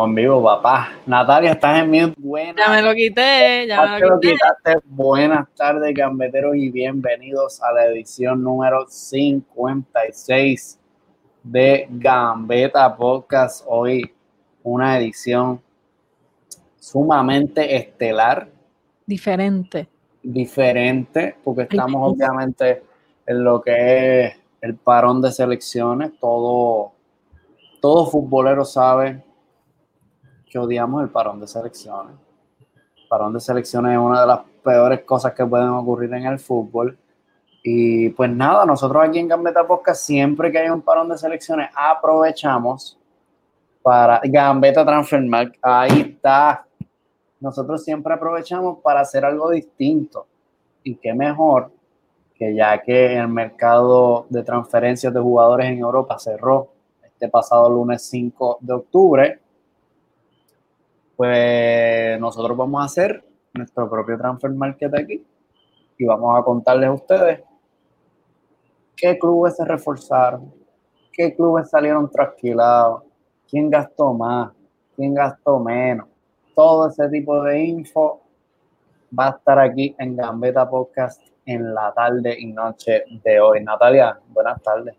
Estamos en vivo, papá. Natalia, estás en mi buena. Ya me lo quité, ya me lo, quité. Buenas tardes, gambeteros, y bienvenidos a la edición número 56 de Gambeta Podcast. Hoy una edición sumamente estelar. Diferente. Diferente, porque estamos obviamente en lo que es el parón de selecciones. Todo, todo futbolero sabe que odiamos el parón de selecciones. El parón de selecciones es una de las peores cosas que pueden ocurrir en el fútbol. Y pues nada, nosotros aquí en Gambeta Podcast, siempre que hay un parón de selecciones, aprovechamos para Gambeta Transfermarkt. Ahí está. Nosotros siempre aprovechamos para hacer algo distinto. Y qué mejor que ya que el mercado de transferencias de jugadores en Europa cerró este pasado lunes 5 de octubre, pues nosotros vamos a hacer nuestro propio transfer market aquí y vamos a contarles a ustedes qué clubes se reforzaron, qué clubes salieron trasquilados, quién gastó más, quién gastó menos. Todo ese tipo de info va a estar aquí en Gambeta Podcast en la tarde y noche de hoy. Natalia, buenas tardes.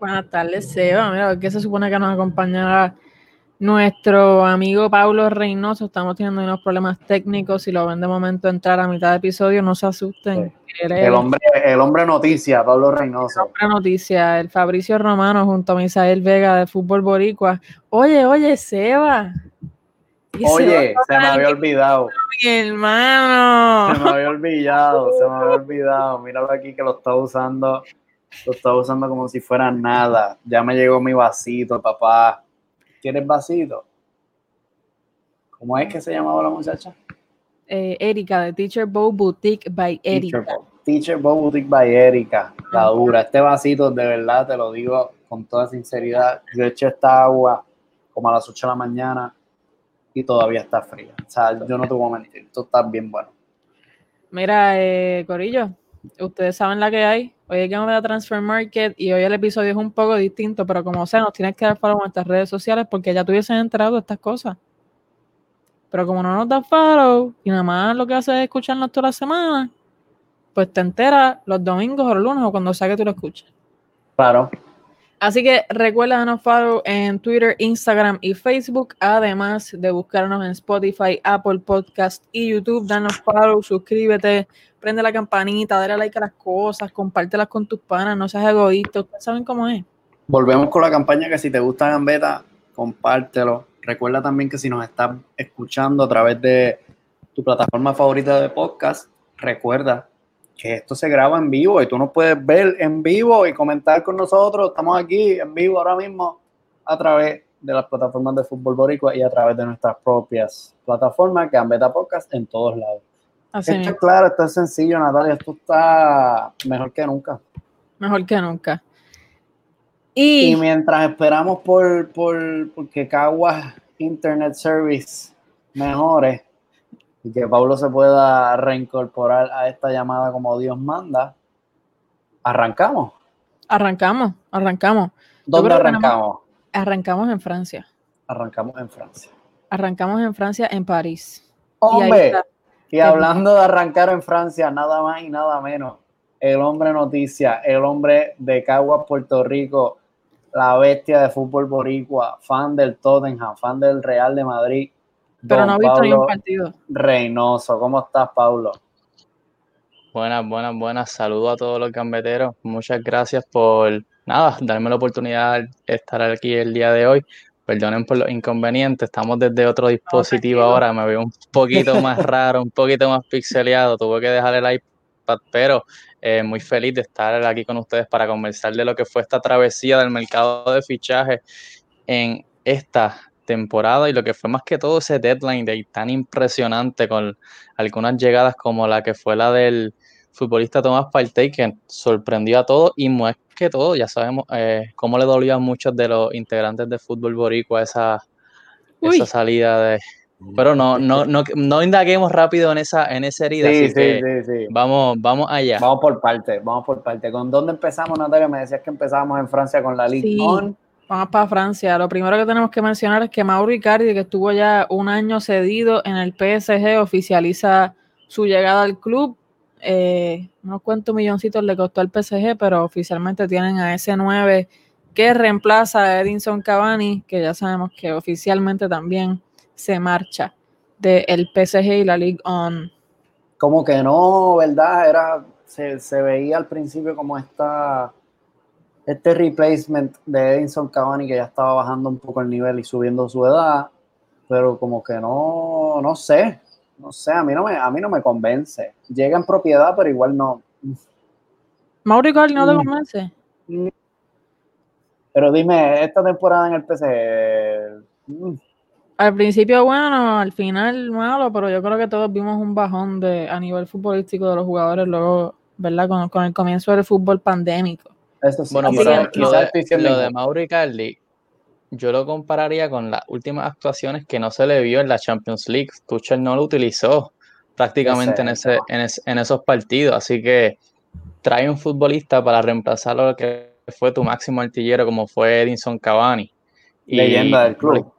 Buenas tardes, Seba. Mira, ¿qué se supone que nos acompañará nuestro amigo Pablo Reynoso, estamos teniendo unos problemas técnicos. Si lo ven de momento entrar a mitad de episodio, no se asusten. El, hombre, el hombre noticia, Pablo Reynoso. El hombre noticia, el Fabricio Romano junto a Misael Vega de Fútbol Boricua. Oye, oye, Seba. Oye, se, me había olvidado. Mi hermano. Se me había olvidado, se me había olvidado. Míralo aquí que lo está usando, lo está usando como si fuera nada. Ya me llegó mi vasito, papá. ¿Quieres vasito? ¿Cómo es que se llamaba la muchacha? Eh, Erika, de Teacher Bow Boutique by Erika. Teacher Bow, Boutique by Erika, la dura. Este vasito, de verdad, te lo digo con toda sinceridad. Yo eché esta agua como a las 8 de la mañana y todavía está fría. O sea, yo no te voy a mentir, esto está bien bueno. Mira, eh, Corillo, ustedes saben la que hay. Hoy hay que a Transfer Market y hoy el episodio es un poco distinto, pero como sea, nos tienes que dar follow en nuestras redes sociales porque ya tuviesen enterado de estas cosas. Pero como no nos das follow y nada más lo que haces es escucharnos toda la semana, pues te enteras los domingos o los lunes o cuando sea que tú lo escuches. Claro. Así que recuerda darnos follow en Twitter, Instagram y Facebook, además de buscarnos en Spotify, Apple Podcast y YouTube. Danos follow, suscríbete, prende la campanita, dale like a las cosas, compártelas con tus panas, no seas egoísta, saben cómo es. Volvemos con la campaña que si te gusta Gambeta, compártelo. Recuerda también que si nos estás escuchando a través de tu plataforma favorita de podcast, recuerda que esto se graba en vivo y tú nos puedes ver en vivo y comentar con nosotros. Estamos aquí en vivo ahora mismo a través de las plataformas de Fútbol Boricua y a través de nuestras propias plataformas, Gambeta Podcast, en todos lados esto es claro, esto es sencillo, Natalia. Esto está mejor que nunca. Mejor que nunca. Y, mientras esperamos por, por, que Caguas Internet Service mejore y que Pablo se pueda reincorporar a esta llamada como Dios manda, arrancamos. Arrancamos, arrancamos. ¿Dónde arrancamos? Arrancamos en Francia. Arrancamos en Francia. Arrancamos en Francia, en París. Hombre, y hablando de arrancar en Francia, nada más y nada menos, el hombre noticia, el hombre de Caguas, Puerto Rico, la bestia de fútbol boricua, fan del Tottenham, fan del Real de Madrid. Pero no ha visto ni un partido. Reynoso, ¿cómo estás, Pablo? Buenas, buenas, buenas. Saludos a todos los gambeteros. Muchas gracias por, nada, darme la oportunidad de estar aquí el día de hoy. Perdonen por los inconvenientes, estamos desde otro dispositivo ahora, me veo un poquito más raro, un poquito más pixeleado, tuve que dejar el iPad, pero eh, muy feliz de estar aquí con ustedes para conversar de lo que fue esta travesía del mercado de fichaje en esta temporada y lo que fue más que todo ese deadline de tan impresionante con algunas llegadas como la que fue la del futbolista Tomás Partey que sorprendió a todos y más que todo, ya sabemos eh, cómo le dolía a muchos de los integrantes de fútbol boricua esa, esa salida de... Pero no, no, no, no indaguemos rápido en esa, en esa herida, sí, sí, sí, vamos, vamos allá. Vamos por parte, vamos por parte. ¿Con dónde empezamos, Natalia? Me decías que empezábamos en Francia con la Ligue Vamos para Francia. Lo primero que tenemos que mencionar es que Mauro Icardi, que estuvo ya un año cedido en el PSG, oficializa su llegada al club. Eh, no cuántos milloncitos le costó al PSG, pero oficialmente tienen a ese 9 que reemplaza a Edinson Cavani, que ya sabemos que oficialmente también se marcha del PSG y la Ligue On. Como que no, ¿verdad? Era, se, se veía al principio como esta este replacement de Edinson Cavani que ya estaba bajando un poco el nivel y subiendo su edad, pero como que no, no sé, no sé, a mí no me, a mí no me convence. Llega en propiedad, pero igual no. Mauri no te mm. convence. Pero dime, esta temporada en el PC. Mm. Al principio bueno, al final malo, pero yo creo que todos vimos un bajón de a nivel futbolístico de los jugadores luego, ¿verdad? Con, con el comienzo del fútbol pandémico. Bueno, pero lo, de, lo de Mauro Icardi, yo lo compararía con las últimas actuaciones que no se le vio en la Champions League. Tuchel no lo utilizó prácticamente en, ese, en, esos partidos, así que trae un futbolista para reemplazar lo que fue tu máximo artillero como fue Edinson Cavani. Leyenda del club.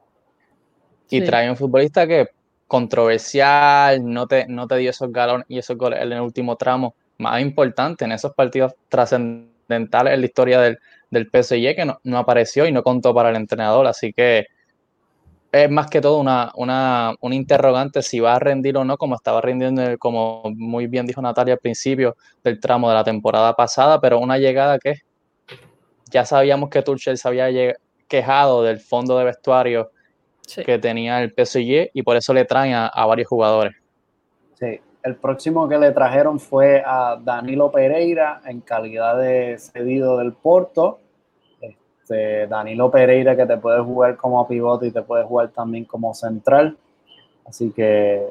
Y trae un futbolista que controversial, no te, no te dio esos galones y esos goles en el último tramo más importante en esos partidos trascendentales en la historia del, del PSG que no, apareció y no contó para el entrenador. Así que es más que todo una, una, un interrogante si va a rendir o no, como estaba rindiendo, como muy bien dijo Natalia al principio del tramo de la temporada pasada, pero una llegada que ya sabíamos que Tuchel se había quejado del fondo de vestuario que tenía el PSG y por eso le traen a, a varios jugadores. Sí, el próximo que le trajeron fue a Danilo Pereira en calidad de cedido del Porto. Este, Danilo Pereira que te puede jugar como pivote y te puede jugar también como central. Así que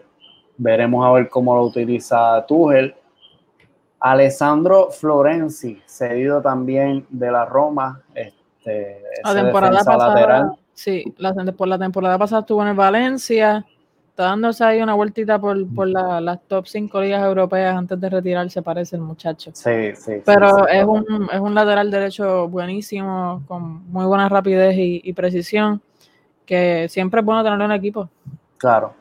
veremos a ver cómo lo utiliza Tuchel. Alessandro Florenzi, cedido también de la Roma. Este, la temporada pasada, sí, por la temporada pasada estuvo en el Valencia está dándose ahí una vueltita por, las top 5 ligas europeas antes de retirarse, parece el muchacho. Sí, sí. Pero es, Un, es un lateral derecho buenísimo, con muy buena rapidez y, precisión, que siempre es bueno tenerlo en equipo. Claro.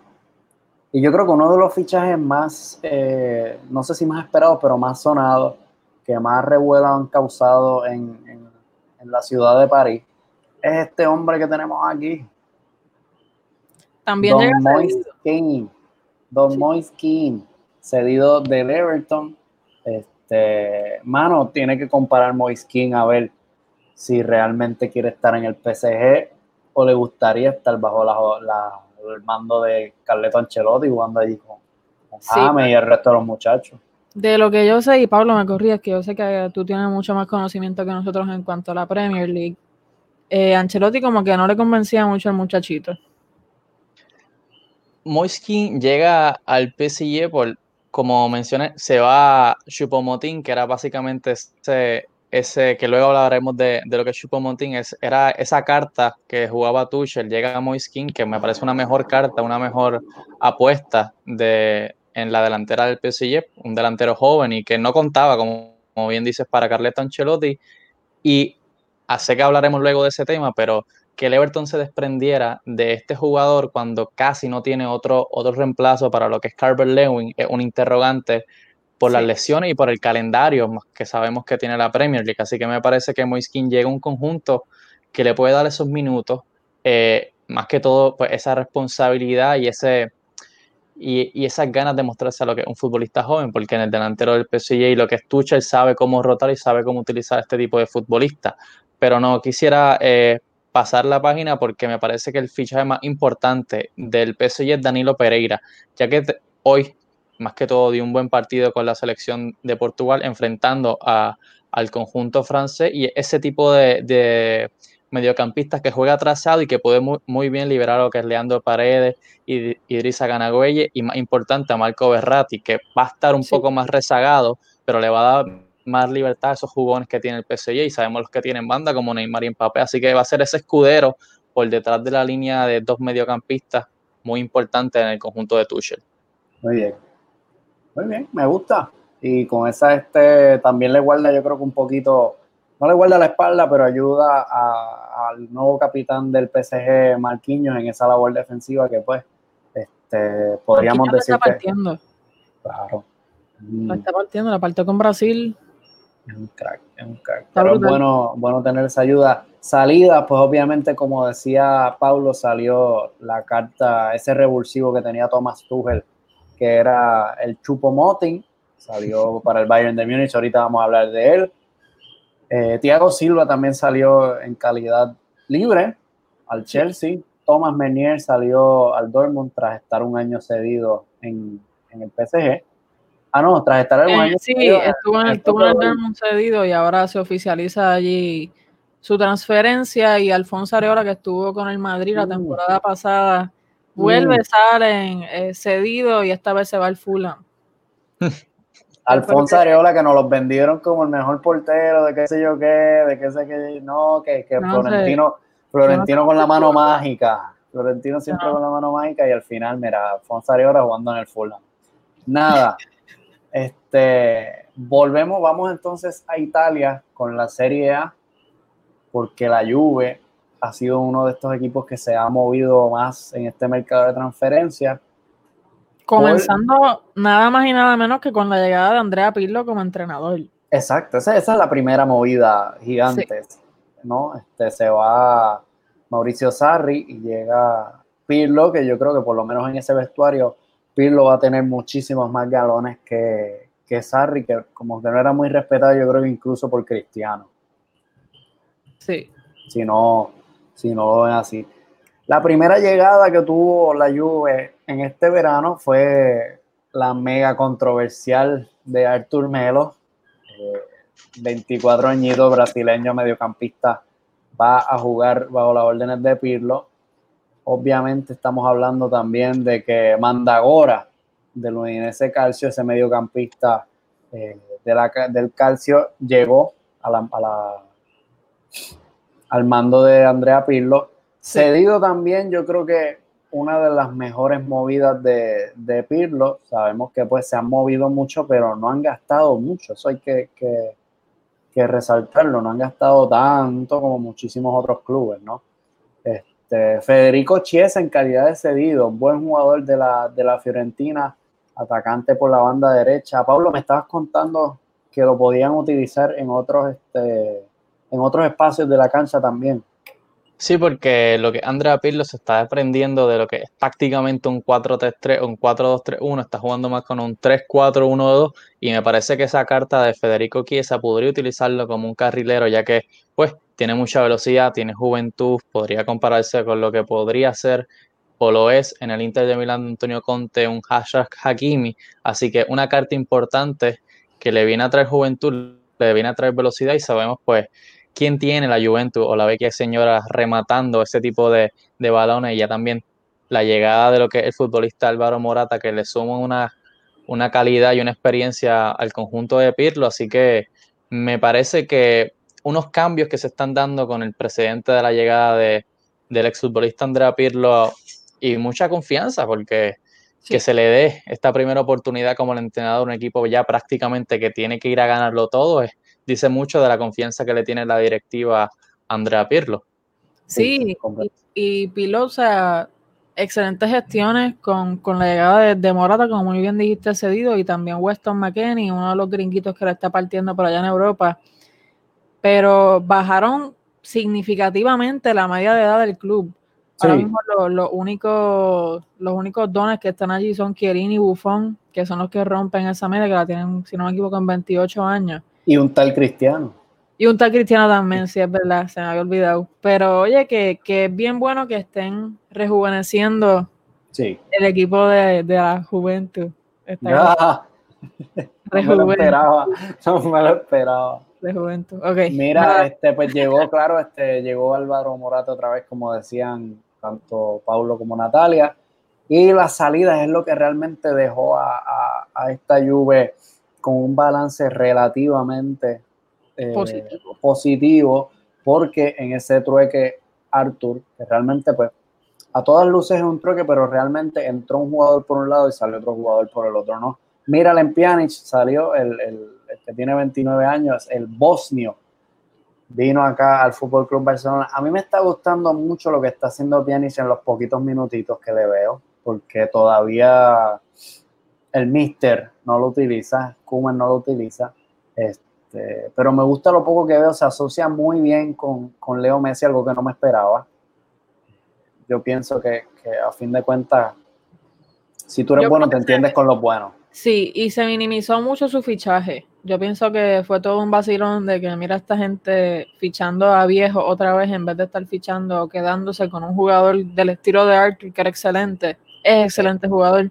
Y yo creo que uno de los fichajes más, eh, no sé si más esperados, pero más sonados, que más revuelo han causado en, en la ciudad de París, es este hombre que tenemos aquí, también Don Moise Don Moise cedido del Everton. Este, mano, tiene que comparar Moise a ver si realmente quiere estar en el PSG o le gustaría estar bajo la, el mando de Carleto Ancelotti jugando allí con, y el resto de los muchachos. De lo que yo sé, y Pablo me corría, es que yo sé que tú tienes mucho más conocimiento que nosotros en cuanto a la Premier League. Eh, Ancelotti como que no le convencía mucho al muchachito. Moiskin llega al PSG por, como mencioné, se va Chupomotín, que era básicamente ese, ese que luego hablaremos de, de lo que Chupomotín es, era esa carta que jugaba Tuchel, llega a Moiskin, que me parece una mejor carta, una mejor apuesta de, en la delantera del PSG, un delantero joven y que no contaba, como, como bien dices, para Carleto Ancelotti. Y sé que hablaremos luego de ese tema, pero que el Everton se desprendiera de este jugador cuando casi no tiene otro, otro reemplazo para lo que es Carver Lewin, es un interrogante por las lesiones y por el calendario que sabemos que tiene la Premier League. Así que me parece que Moiskin llega a un conjunto que le puede dar esos minutos, eh, más que todo pues, esa responsabilidad y, ese, y, y, esas ganas de mostrarse a lo que es un futbolista joven, porque en el delantero del PSG y lo que es Tuchel sabe cómo rotar y sabe cómo utilizar este tipo de futbolista. Pero no quisiera eh, pasar la página porque me parece que el fichaje más importante del PSG es Danilo Pereira, ya que hoy, más que todo, dio un buen partido con la selección de Portugal enfrentando a, al conjunto francés y ese tipo de, mediocampistas que juega atrasado y que puede muy, bien liberar a lo que es Leandro Paredes y Idrissa Ganagüeye y más importante a Marco Berratti, que va a estar un poco más rezagado, pero le va a dar más libertad a esos jugones que tiene el PSG y sabemos los que tienen banda como Neymar y Mbappé, así que va a ser ese escudero por detrás de la línea de dos mediocampistas muy importante en el conjunto de Tuchel. Muy bien. Muy bien, me gusta. Y con esa este también le guarda yo creo que un poquito no le guarda la espalda, pero ayuda al nuevo capitán del PSG, Marquinhos, en esa labor defensiva que pues este, podríamos decir está partiendo. Claro. La está partiendo, la partió con Brasil. Es un crack, es un crack. pero es bueno, bueno tener esa ayuda. Salida, pues obviamente, como decía Pablo, salió la carta, ese revulsivo que tenía Thomas Tuchel, que era el Chupo Moting, salió para el Bayern de Múnich, ahorita vamos a hablar de él. Eh, Thiago Silva también salió en calidad libre al Chelsea. Thomas Menier salió al Dortmund tras estar un año cedido en, en el PSG. Ah, no, tras estar un eh, sí, cedido. estuvo en, el, estuvo en el Dortmund cedido y ahora se oficializa allí su transferencia y Alfonso Areola, que estuvo con el Madrid la mm. temporada pasada, vuelve, mm. sale eh, cedido y esta vez se va al Fulham. Alfonso Areola, que nos los vendieron como el mejor portero, de qué sé yo qué, de qué sé qué, no, que, que Florentino, Florentino con la mano mágica, Florentino siempre con la mano mágica y al final, mira, Alfonso Areola jugando en el Fulham. Nada, este, volvemos, vamos entonces a Italia con la Serie A, porque la Juve ha sido uno de estos equipos que se ha movido más en este mercado de transferencias Comenzando nada más y nada menos que con la llegada de Andrea Pirlo como entrenador. Exacto, esa, es la primera movida gigante, ¿no? Este, se va Mauricio Sarri y llega Pirlo, que yo creo que por lo menos en ese vestuario Pirlo va a tener muchísimos más galones que, que Sarri, que como que no era muy respetado, yo creo que incluso por Cristiano. Sí. Si no, si no lo ven así. La primera llegada que tuvo la Juve en este verano fue la mega controversial de Artur Melo, 24 eh, añitos brasileño mediocampista, va a jugar bajo las órdenes de Pirlo. Obviamente estamos hablando también de que Mandagora del Udinese Calcio, ese mediocampista eh, del Calcio, llegó al mando de Andrea Pirlo. Cedido también, yo creo que una de las mejores movidas de, de, Pirlo, sabemos que pues se han movido mucho, pero no han gastado mucho, eso hay que, que, resaltarlo, no han gastado tanto como muchísimos otros clubes, ¿no? Este, Federico Chiesa en calidad de cedido, buen jugador de la, de la Fiorentina, atacante por la banda derecha. Pablo, me estabas contando que lo podían utilizar en otros, este, en otros espacios de la cancha también. Sí, porque lo que Andrea Pirlo se está desprendiendo de lo que es prácticamente un 4-3-3 o un 4-2-3-1, está jugando más con un 3-4-1-2 y me parece que esa carta de Federico Chiesa podría utilizarlo como un carrilero ya que pues tiene mucha velocidad, tiene juventud, podría compararse con lo que podría ser o lo es en el Inter de Milán de Antonio Conte, un hashtag Hakimi, así que una carta importante que le viene a traer juventud, le viene a traer velocidad y sabemos pues quién tiene la Juventus o la Vecchia Señora rematando ese tipo de, balones y ya también la llegada de lo que es el futbolista Álvaro Morata que le suma una, una calidad y una experiencia al conjunto de Pirlo, así que me parece que unos cambios que se están dando con el precedente de la llegada de, del exfutbolista Andrea Pirlo y mucha confianza porque que se le dé esta primera oportunidad como el entrenador de un equipo ya prácticamente que tiene que ir a ganarlo todo es, dice mucho de la confianza que le tiene la directiva Andrea Pirlo. Sí, y, Pirlo, o sea, excelentes gestiones con, la llegada de, Morata, como muy bien dijiste, cedido, y también Weston McKenney, uno de los gringuitos que le está partiendo por allá en Europa. Pero bajaron significativamente la media de edad del club. Ahora mismo los únicos, los únicos dones que están allí son Chiellini y Buffon, que son los que rompen esa media, que la tienen, si no me equivoco, en 28 años. Y un tal cristiano. Y un tal cristiano también, sí, es verdad, se me había olvidado. Pero oye, que, es bien bueno que estén rejuveneciendo el equipo de, la juventud. no me lo esperaba, no me lo esperaba. De juventud, ok. Mira, este, pues llegó, claro, este, llegó Álvaro Morata otra vez, como decían tanto Paulo como Natalia. Y la salida es lo que realmente dejó a, a, a esta Juve con un balance relativamente eh, positivo. porque en ese trueque Arthur, que realmente pues a todas luces es un trueque, pero realmente entró un jugador por un lado y salió otro jugador por el otro, ¿no? Mira, en Pjanic salió el, el, que tiene 29 años, el bosnio, vino acá al Fútbol Club Barcelona. A mí me está gustando mucho lo que está haciendo Pjanic en los poquitos minutitos que le veo, porque todavía el Mister no lo utiliza, Kuman no lo utiliza. Este, pero me gusta lo poco que veo, se asocia muy bien con, con Leo Messi, algo que no me esperaba. Yo pienso que, que a fin de cuentas, si tú eres bueno, te entiendes con los buenos. Sí, y se minimizó mucho su fichaje. Yo pienso que fue todo un vacilón de que mira esta gente fichando a viejo otra vez en vez de estar fichando o quedándose con un jugador del estilo de Arthur que era excelente. Es excelente jugador.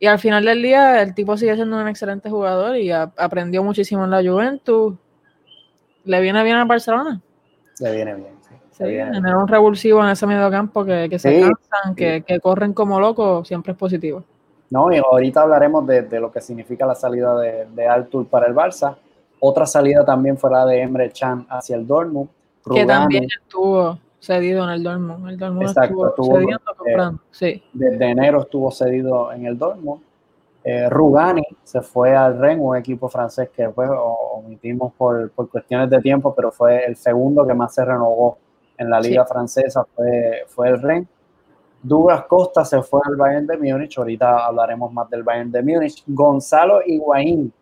Y al final del día el tipo sigue siendo un excelente jugador y aprendió muchísimo en la Juventus. ¿Le viene bien a Barcelona? Le viene bien, sí. Sí, tener un revulsivo en ese medio campo que, que se cansan, que, que corren como locos, siempre es positivo. No, y ahorita hablaremos de, lo que significa la salida de, de Artur para el Barça. Otra salida también fuera de Emre Chan hacia el Dortmund. que también estuvo cedido en el Dortmund. El Dortmund Exacto, estuvo, cediendo, eh, comprando. sí. Desde enero estuvo cedido en el Dortmund. Eh, Rugani se fue al Rennes, un equipo francés que pues, omitimos por, por, cuestiones de tiempo, pero fue el segundo que más se renovó en la liga francesa, fue, fue el Rennes. Douglas Costa se fue al Bayern de Múnich, ahorita hablaremos más del Bayern de Múnich. Gonzalo Higuaín,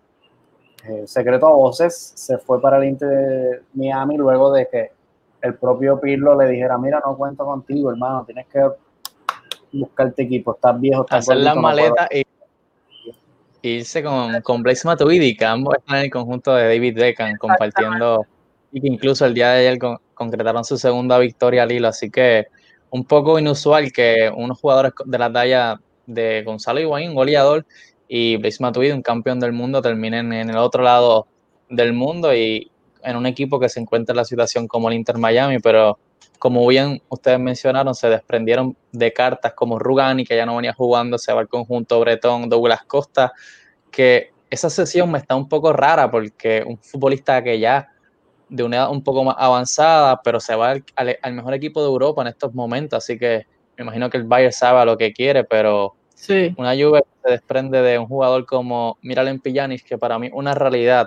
eh, secreto a voces, se fue para el Inter de Miami luego de que el propio Pirlo le dijera, mira, no cuento contigo, hermano, tienes que buscarte equipo, estás viejo, estás Hacer las maletas y irse con, con Blaise Matuidi, que ambos están en el conjunto de David Beckham, compartiendo, y que incluso el día de ayer concretaron su segunda victoria al hilo, así que un poco inusual que unos jugadores de la talla de Gonzalo Higuaín, goleador, y Blaise Matuidi, un campeón del mundo, terminen en el otro lado del mundo y en un equipo que se encuentra en la situación como el Inter Miami, pero como bien ustedes mencionaron, se desprendieron de cartas como Rugani, que ya no venía jugando, se va al conjunto Bretón, Douglas Costa, que esa sesión me está un poco rara porque un futbolista que ya de una edad un poco más avanzada, pero se va al, mejor equipo de Europa en estos momentos, así que me imagino que el Bayern sabe lo que quiere, pero sí. una Juve se desprende de un jugador como Miralem Pjanic, que para mí es una realidad,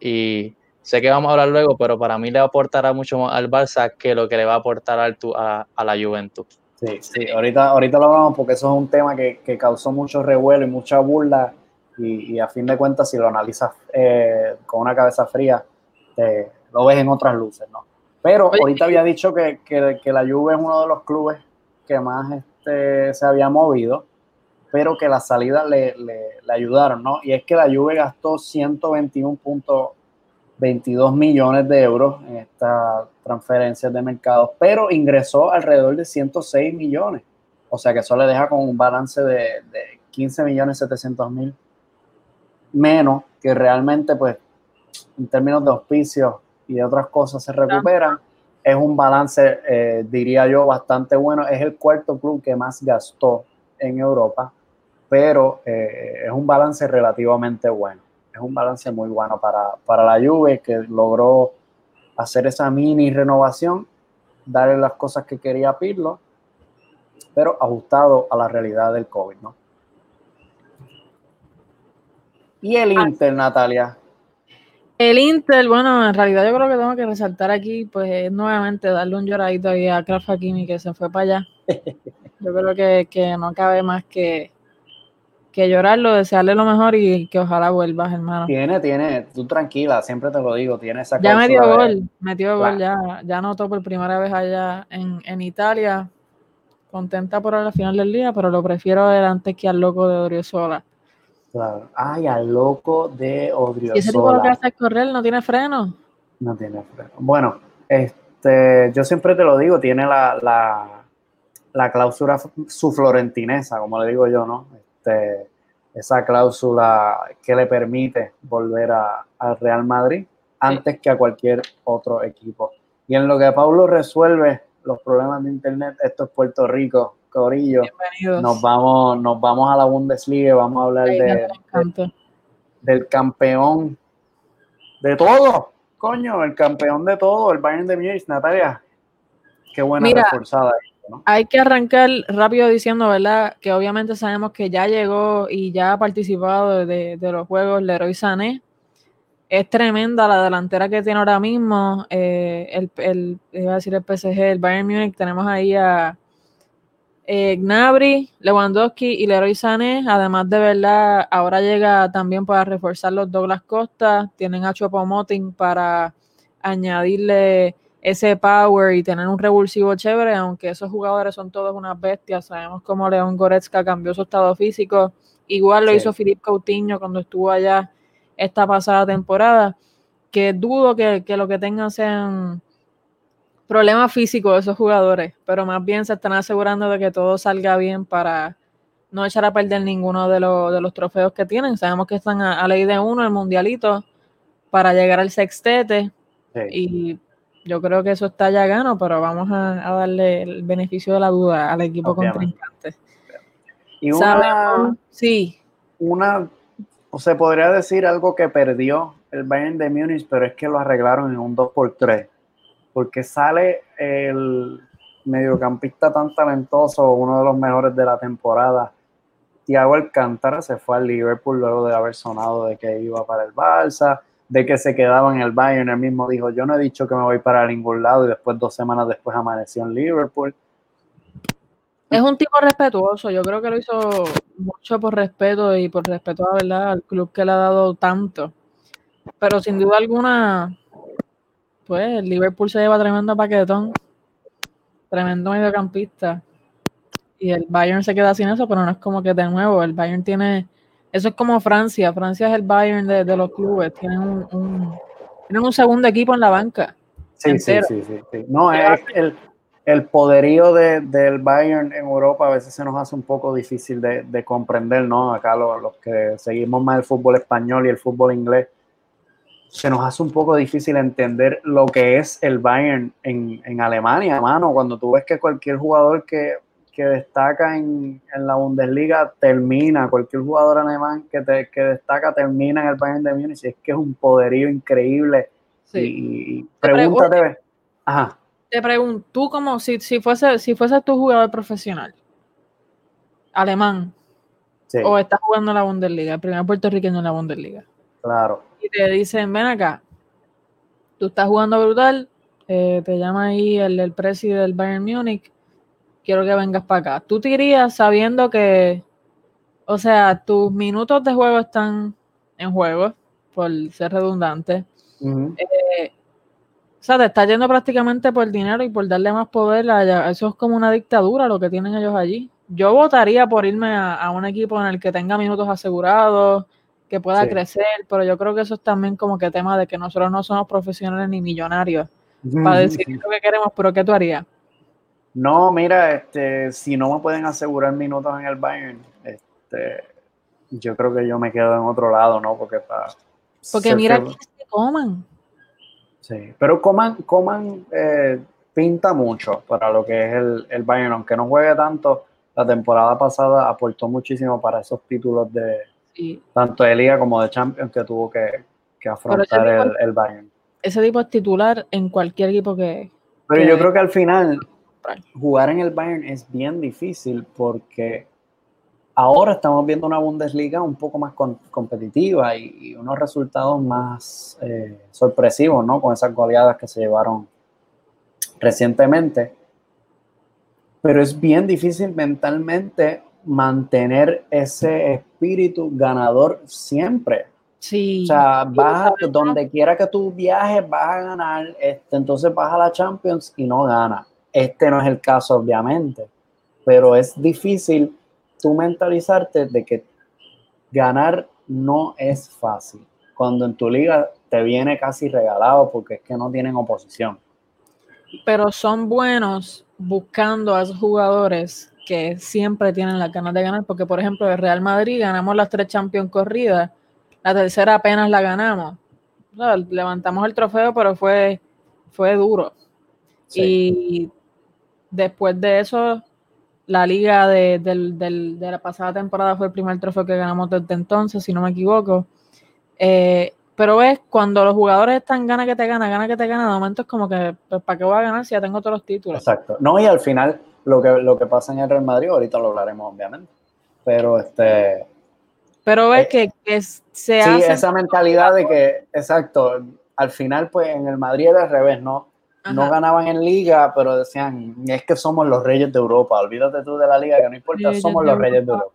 y sé que vamos a hablar luego, pero para mí le aportará mucho más al Barça que lo que le va a aportar a, a la Juventus. Sí, sí, ahorita, ahorita lo hablamos porque eso es un tema que, que causó mucho revuelo y mucha burla, y, y, a fin de cuentas, si lo analizas eh, con una cabeza fría, te, lo ves en otras luces, ¿no? Pero ahorita había dicho que, que, la Juve es uno de los clubes que más este, se había movido, pero que las salidas le, le, ayudaron, ¿no? Y es que la Juve gastó 121.22 millones de euros en estas transferencias de mercado, pero ingresó alrededor de 106 millones. O sea que eso le deja con un balance de, de 15 millones 700 mil menos que realmente, pues, en términos de auspicios y de otras cosas se recuperan. Es un balance, eh, diría yo, bastante bueno. Es el cuarto club que más gastó en Europa, pero eh, es un balance relativamente bueno. Es un balance muy bueno para, para la Juve que logró hacer esa mini renovación, darle las cosas que quería Pirlo, pero ajustado a la realidad del COVID, ¿no? Y el ah. Inter, Natalia, el Inter, bueno, en realidad yo creo que tengo que resaltar aquí, pues nuevamente darle un lloradito ahí a Kraft Hakimi que se fue para allá. Yo creo que, que no cabe más que, que llorarlo, desearle lo mejor y que ojalá vuelvas, hermano. Tiene, tiene, tú tranquila, siempre te lo digo, tiene esa Ya metió gol, metió gol, ya, ya anotó por primera vez allá en, en Italia. Contenta por la final del día, pero lo prefiero ver antes que al loco de Oriozola. Claro. Ay, al loco de Odriozola. ¿Y ese tipo lo que hace correr? ¿No tiene freno? No tiene freno. Bueno, este, yo siempre te lo digo, tiene la, la, la cláusula su florentinesa, como le digo yo, ¿no? Este, esa cláusula que le permite volver al Real Madrid antes que a cualquier otro equipo. Y en lo que Pablo resuelve los problemas de Internet, esto es Puerto Rico, Corillo. Nos vamos, nos vamos a la Bundesliga, vamos a hablar de, del campeón de todo, coño, el campeón de todo, el Bayern de Múnich, Natalia. Qué buena reforzada. Hay que arrancar rápido diciendo, ¿verdad? Que obviamente sabemos que ya llegó y ya ha participado de, de los juegos Leroy Sané. es tremenda la delantera que tiene ahora mismo. Eh, el, el, iba a decir el PSG, el Bayern Múnich, tenemos ahí a eh, Gnabry, Lewandowski y Leroy Sané. Además de verdad, ahora llega también para reforzar los Douglas Costa. Tienen a Chopomoting para añadirle ese power y tener un revulsivo chévere, aunque esos jugadores son todos unas bestias. Sabemos cómo León Goretzka cambió su estado físico. Igual lo hizo Philippe Coutinho cuando estuvo allá esta pasada temporada, que dudo que, lo que tengan sean problemas físicos de esos jugadores, pero más bien se están asegurando de que todo salga bien para no echar a perder ninguno de, los trofeos que tienen. Sabemos que están a, ley de uno, el mundialito, para llegar al sextete. Y yo creo que eso está ya gano, pero vamos a, darle el beneficio de la duda al equipo contrincante. Y una, sí. Una o se podría decir algo que perdió el Bayern de Múnich, pero es que lo arreglaron en un 2x3. Porque sale el mediocampista tan talentoso, uno de los mejores de la temporada, Thiago Alcántara se fue al Liverpool luego de haber sonado de que iba para el Barça, de que se quedaba en el Bayern. Él mismo dijo, yo no he dicho que me voy para ningún lado y después dos semanas después amaneció en Liverpool. Es un tipo respetuoso, yo creo que lo hizo mucho por respeto y por respeto a verdad al club que le ha dado tanto. Pero sin duda alguna, pues el Liverpool se lleva tremendo paquetón, tremendo mediocampista. Y el Bayern se queda sin eso, pero no es como que de nuevo, el Bayern tiene, eso es como Francia, Francia es el Bayern de, los clubes, tienen un, tienen un segundo equipo en la banca. Sí, sí, sí, sí, No, es el, el poderío del Bayern en Europa a veces se nos hace un poco difícil de, comprender, ¿no? Acá los, que seguimos más el fútbol español y el fútbol inglés, se nos hace un poco difícil entender lo que es el Bayern en, Alemania, mano. Cuando tú ves que cualquier jugador que, destaca en, la Bundesliga termina, cualquier jugador alemán que, que destaca termina en el Bayern de Múnich, es que es un poderío increíble. Sí. Y, pregúntate, ajá te pregunto, tú como si, si fuese si fuese tu jugador profesional, alemán, o estás jugando en la Bundesliga, el primer puertorriqueño en la Bundesliga. Claro. Y te dicen, ven acá, tú estás jugando brutal, eh, te llama ahí el, el presidente del Bayern Múnich, quiero que vengas para acá. Tú te irías sabiendo que, o sea, tus minutos de juego están en juego, por ser redundante. O sea, te está yendo prácticamente por dinero y por darle más poder. A, eso es como una dictadura lo que tienen ellos allí. Yo votaría por irme a, un equipo en el que tenga minutos asegurados, que pueda crecer, pero yo creo que eso es también como que tema de que nosotros no somos profesionales ni millonarios para decir lo que queremos, pero ¿qué tú harías? No, mira, este, si no me pueden asegurar minutos en el Bayern, este, yo creo que yo me quedo en otro lado, ¿no? Porque para... Porque mira que se coman. Sí, pero Coman, Coman eh, pinta mucho para lo que es el, el Bayern, aunque no juegue tanto, la temporada pasada aportó muchísimo para esos títulos de tanto de liga como de Champions que tuvo que, afrontar el, Bayern. Ese tipo es titular en cualquier equipo que... Pero yo creo que al final jugar en el Bayern es bien difícil porque Ahora estamos viendo una Bundesliga un poco más competitiva y, unos resultados más eh, sorpresivos, ¿no? Con esas goleadas que se llevaron recientemente. Pero es bien difícil mentalmente mantener ese espíritu ganador siempre. Sí. O sea, vas donde quiera que tú viajes, vas a ganar. Este, entonces vas a la Champions y no gana. Este no es el caso, obviamente. Pero es difícil tú mentalizarte de que ganar no es fácil. Cuando en tu liga te viene casi regalado porque es que no tienen oposición. Pero son buenos buscando a esos jugadores que siempre tienen las ganas de ganar, porque por ejemplo el Real Madrid ganamos las tres Champions corridas, la tercera apenas la ganamos. levantamos el trofeo, pero fue, fue duro. Y después de eso la liga de, la pasada temporada fue el primer trofeo que ganamos desde entonces, si no me equivoco. Eh, pero ves, cuando los jugadores están gana que te gana, gana que te gana, de momento es como que, pues, ¿para qué voy a ganar si ya tengo todos los títulos? Exacto. No, y al final, lo que, lo que pasa en el Real Madrid, ahorita lo hablaremos, obviamente. Pero este Pero ves que, que, se sí, esa mentalidad de que, exacto, al final, pues en el Madrid era al revés, ¿no? No ganaban en liga, pero decían, es que somos los reyes de Europa, olvídate tú de la liga, que no importa, somos los reyes de Europa.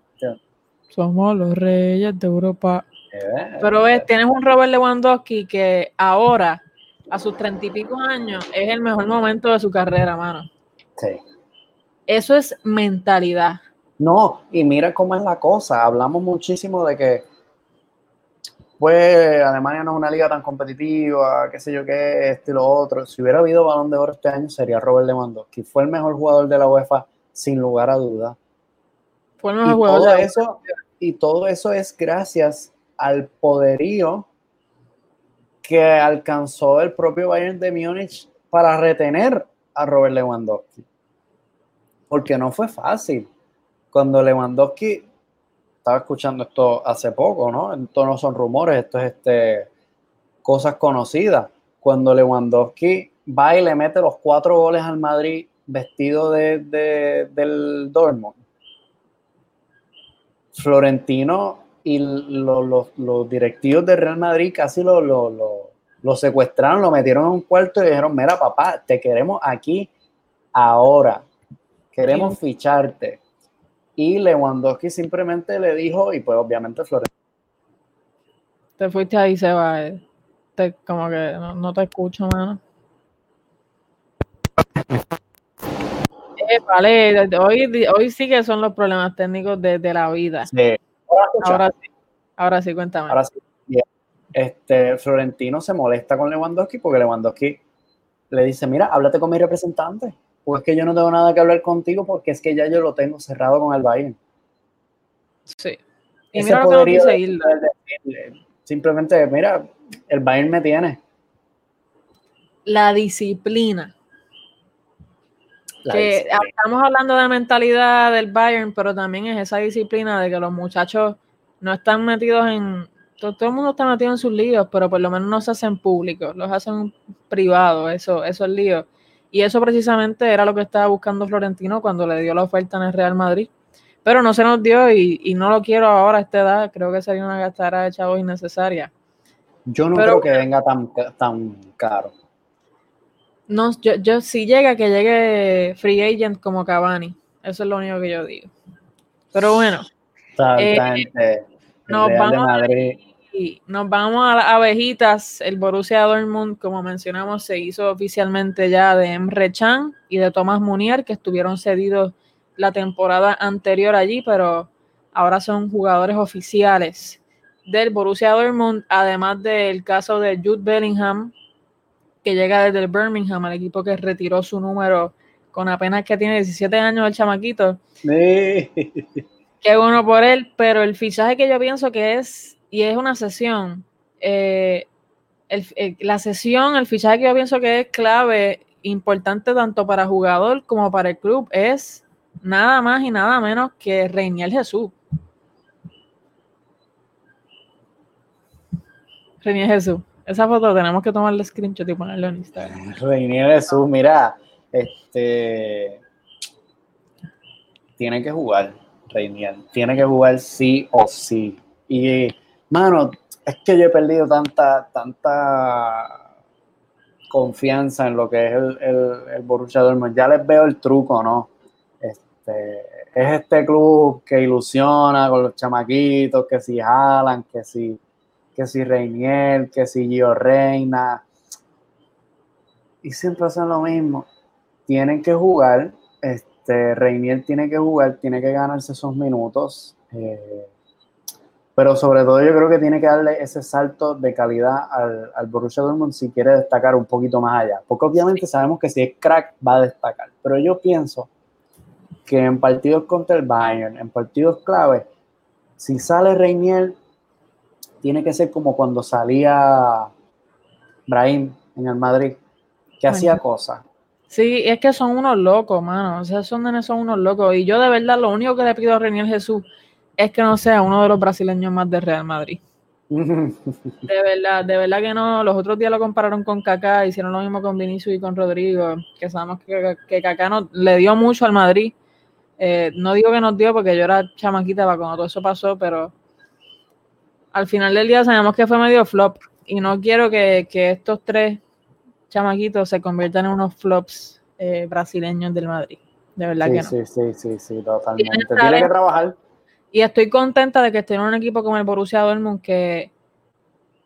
Somos los reyes de Europa. Eh, pero ves, tienes un Robert Lewandowski que ahora, a sus treinta y pico años, es el mejor momento de su carrera, mano. Sí. Eso es mentalidad. No, y mira cómo es la cosa. Hablamos muchísimo de que pues Alemania no es una liga tan competitiva, qué sé yo qué, esto y lo otro. Si hubiera habido balón de oro este año sería Robert Lewandowski. Fue el mejor jugador de la UEFA sin lugar a duda. Fue el mejor y jugador. Todo eso, y todo eso es gracias al poderío que alcanzó el propio Bayern de Múnich para retener a Robert Lewandowski. Porque no fue fácil. Cuando Lewandowski estaba escuchando esto hace poco, ¿no? Esto no son rumores, esto es este, cosas conocidas. Cuando Lewandowski va y le mete los cuatro goles al Madrid vestido de, del Dortmund, Florentino y los, directivos del Real Madrid casi lo, lo, secuestraron, lo metieron en un cuarto y dijeron, mira papá, te queremos aquí ahora, queremos ficharte y Lewandowski simplemente le dijo, y pues obviamente Florentino. Te fuiste ahí, Seba. Eh. Te, como que no, te escucho, mano. Eh, vale, hoy, hoy sí que son los problemas técnicos de, la vida. Sí. Ahora, sí. Ahora sí, cuéntame. Ahora sí. Este, Florentino se molesta con Lewandowski porque Lewandowski le dice, mira, háblate con mi representante pues que yo no tengo nada que hablar contigo porque es que ya yo lo tengo cerrado con el Bayern. Sí. Y mira lo que Simplemente, mira, el Bayern me tiene. La disciplina. que estamos hablando de mentalidad del Bayern, pero también es esa disciplina de que los muchachos no están metidos en. Todo, el mundo está metido en sus líos, pero por lo menos no se hacen públicos, los hacen privados, eso, esos líos. Y eso precisamente era lo que estaba buscando Florentino cuando le dio la oferta en el Real Madrid. Pero no se nos dio y, no lo quiero ahora a esta edad. Creo que sería una gastara de chavos innecesaria. Yo no creo que venga tan, tan caro. No, yo, yo si llega, que llegue free agent como Cavani. Eso es lo único que yo digo. Pero bueno. Eh, nos vamos Madrid. Y nos vamos a las abejitas. El Borussia Dortmund, como mencionamos, se hizo oficialmente ya de Emre Can y de Tomás Munier, que estuvieron cedidos la temporada anterior allí, pero ahora son jugadores oficiales del Borussia Dortmund, además del caso de Jude Bellingham, que llega desde el Birmingham, el equipo que retiró su número con apenas que tiene 17 años el chamaquito. Qué bueno por él, pero el fichaje que yo pienso que es y es una sesión. Eh, la sesión, el fichaje que yo pienso que es clave, importante tanto para jugador como para el club, es nada más y nada menos que Reiniel Jesús. Reiniel Jesús. Esa foto tenemos que tomarle screenshot y ponerlo en Instagram. Reiniel Jesús, mira, este tiene que jugar, Reiniel. Tiene que jugar sí o sí. Y Mano, es que yo he perdido tanta, tanta confianza en lo que es el, el, el Borussia Dortmund. Ya les veo el truco, ¿no? Este, es este club que ilusiona con los chamaquitos, que si Jalan, que si, que si que si Gio Reina. Y siempre hacen lo mismo. Tienen que jugar, este, tiene que jugar, tiene que ganarse esos minutos. Eh, pero sobre todo yo creo que tiene que darle ese salto de calidad al, al Borussia Dortmund si quiere destacar un poquito más allá. Porque obviamente sabemos que si es crack va a destacar. Pero yo pienso que en partidos contra el Bayern, en partidos clave, si sale Reinier, tiene que ser como cuando salía Brahim en el Madrid, que hacía cosas. Sí, es que son unos locos, mano. O sea, esos son unos locos. Y yo de verdad lo único que le pido a Reinier Jesús es que no sea uno de los brasileños más de Real Madrid. De verdad, de verdad que no. Los otros días lo compararon con Kaká, hicieron lo mismo con Vinicius y con Rodrigo, que sabemos que, que Kaká no, le dio mucho al Madrid. Eh, no digo que nos dio porque yo era chamaquita para cuando todo eso pasó, pero al final del día sabemos que fue medio flop y no quiero que, estos tres chamaquitos se conviertan en unos flops eh, brasileños del Madrid. De verdad que no. Sí, sí, sí, sí, totalmente. Tiene que trabajar. Y estoy contenta de que esté en un equipo como el Borussia Dortmund que,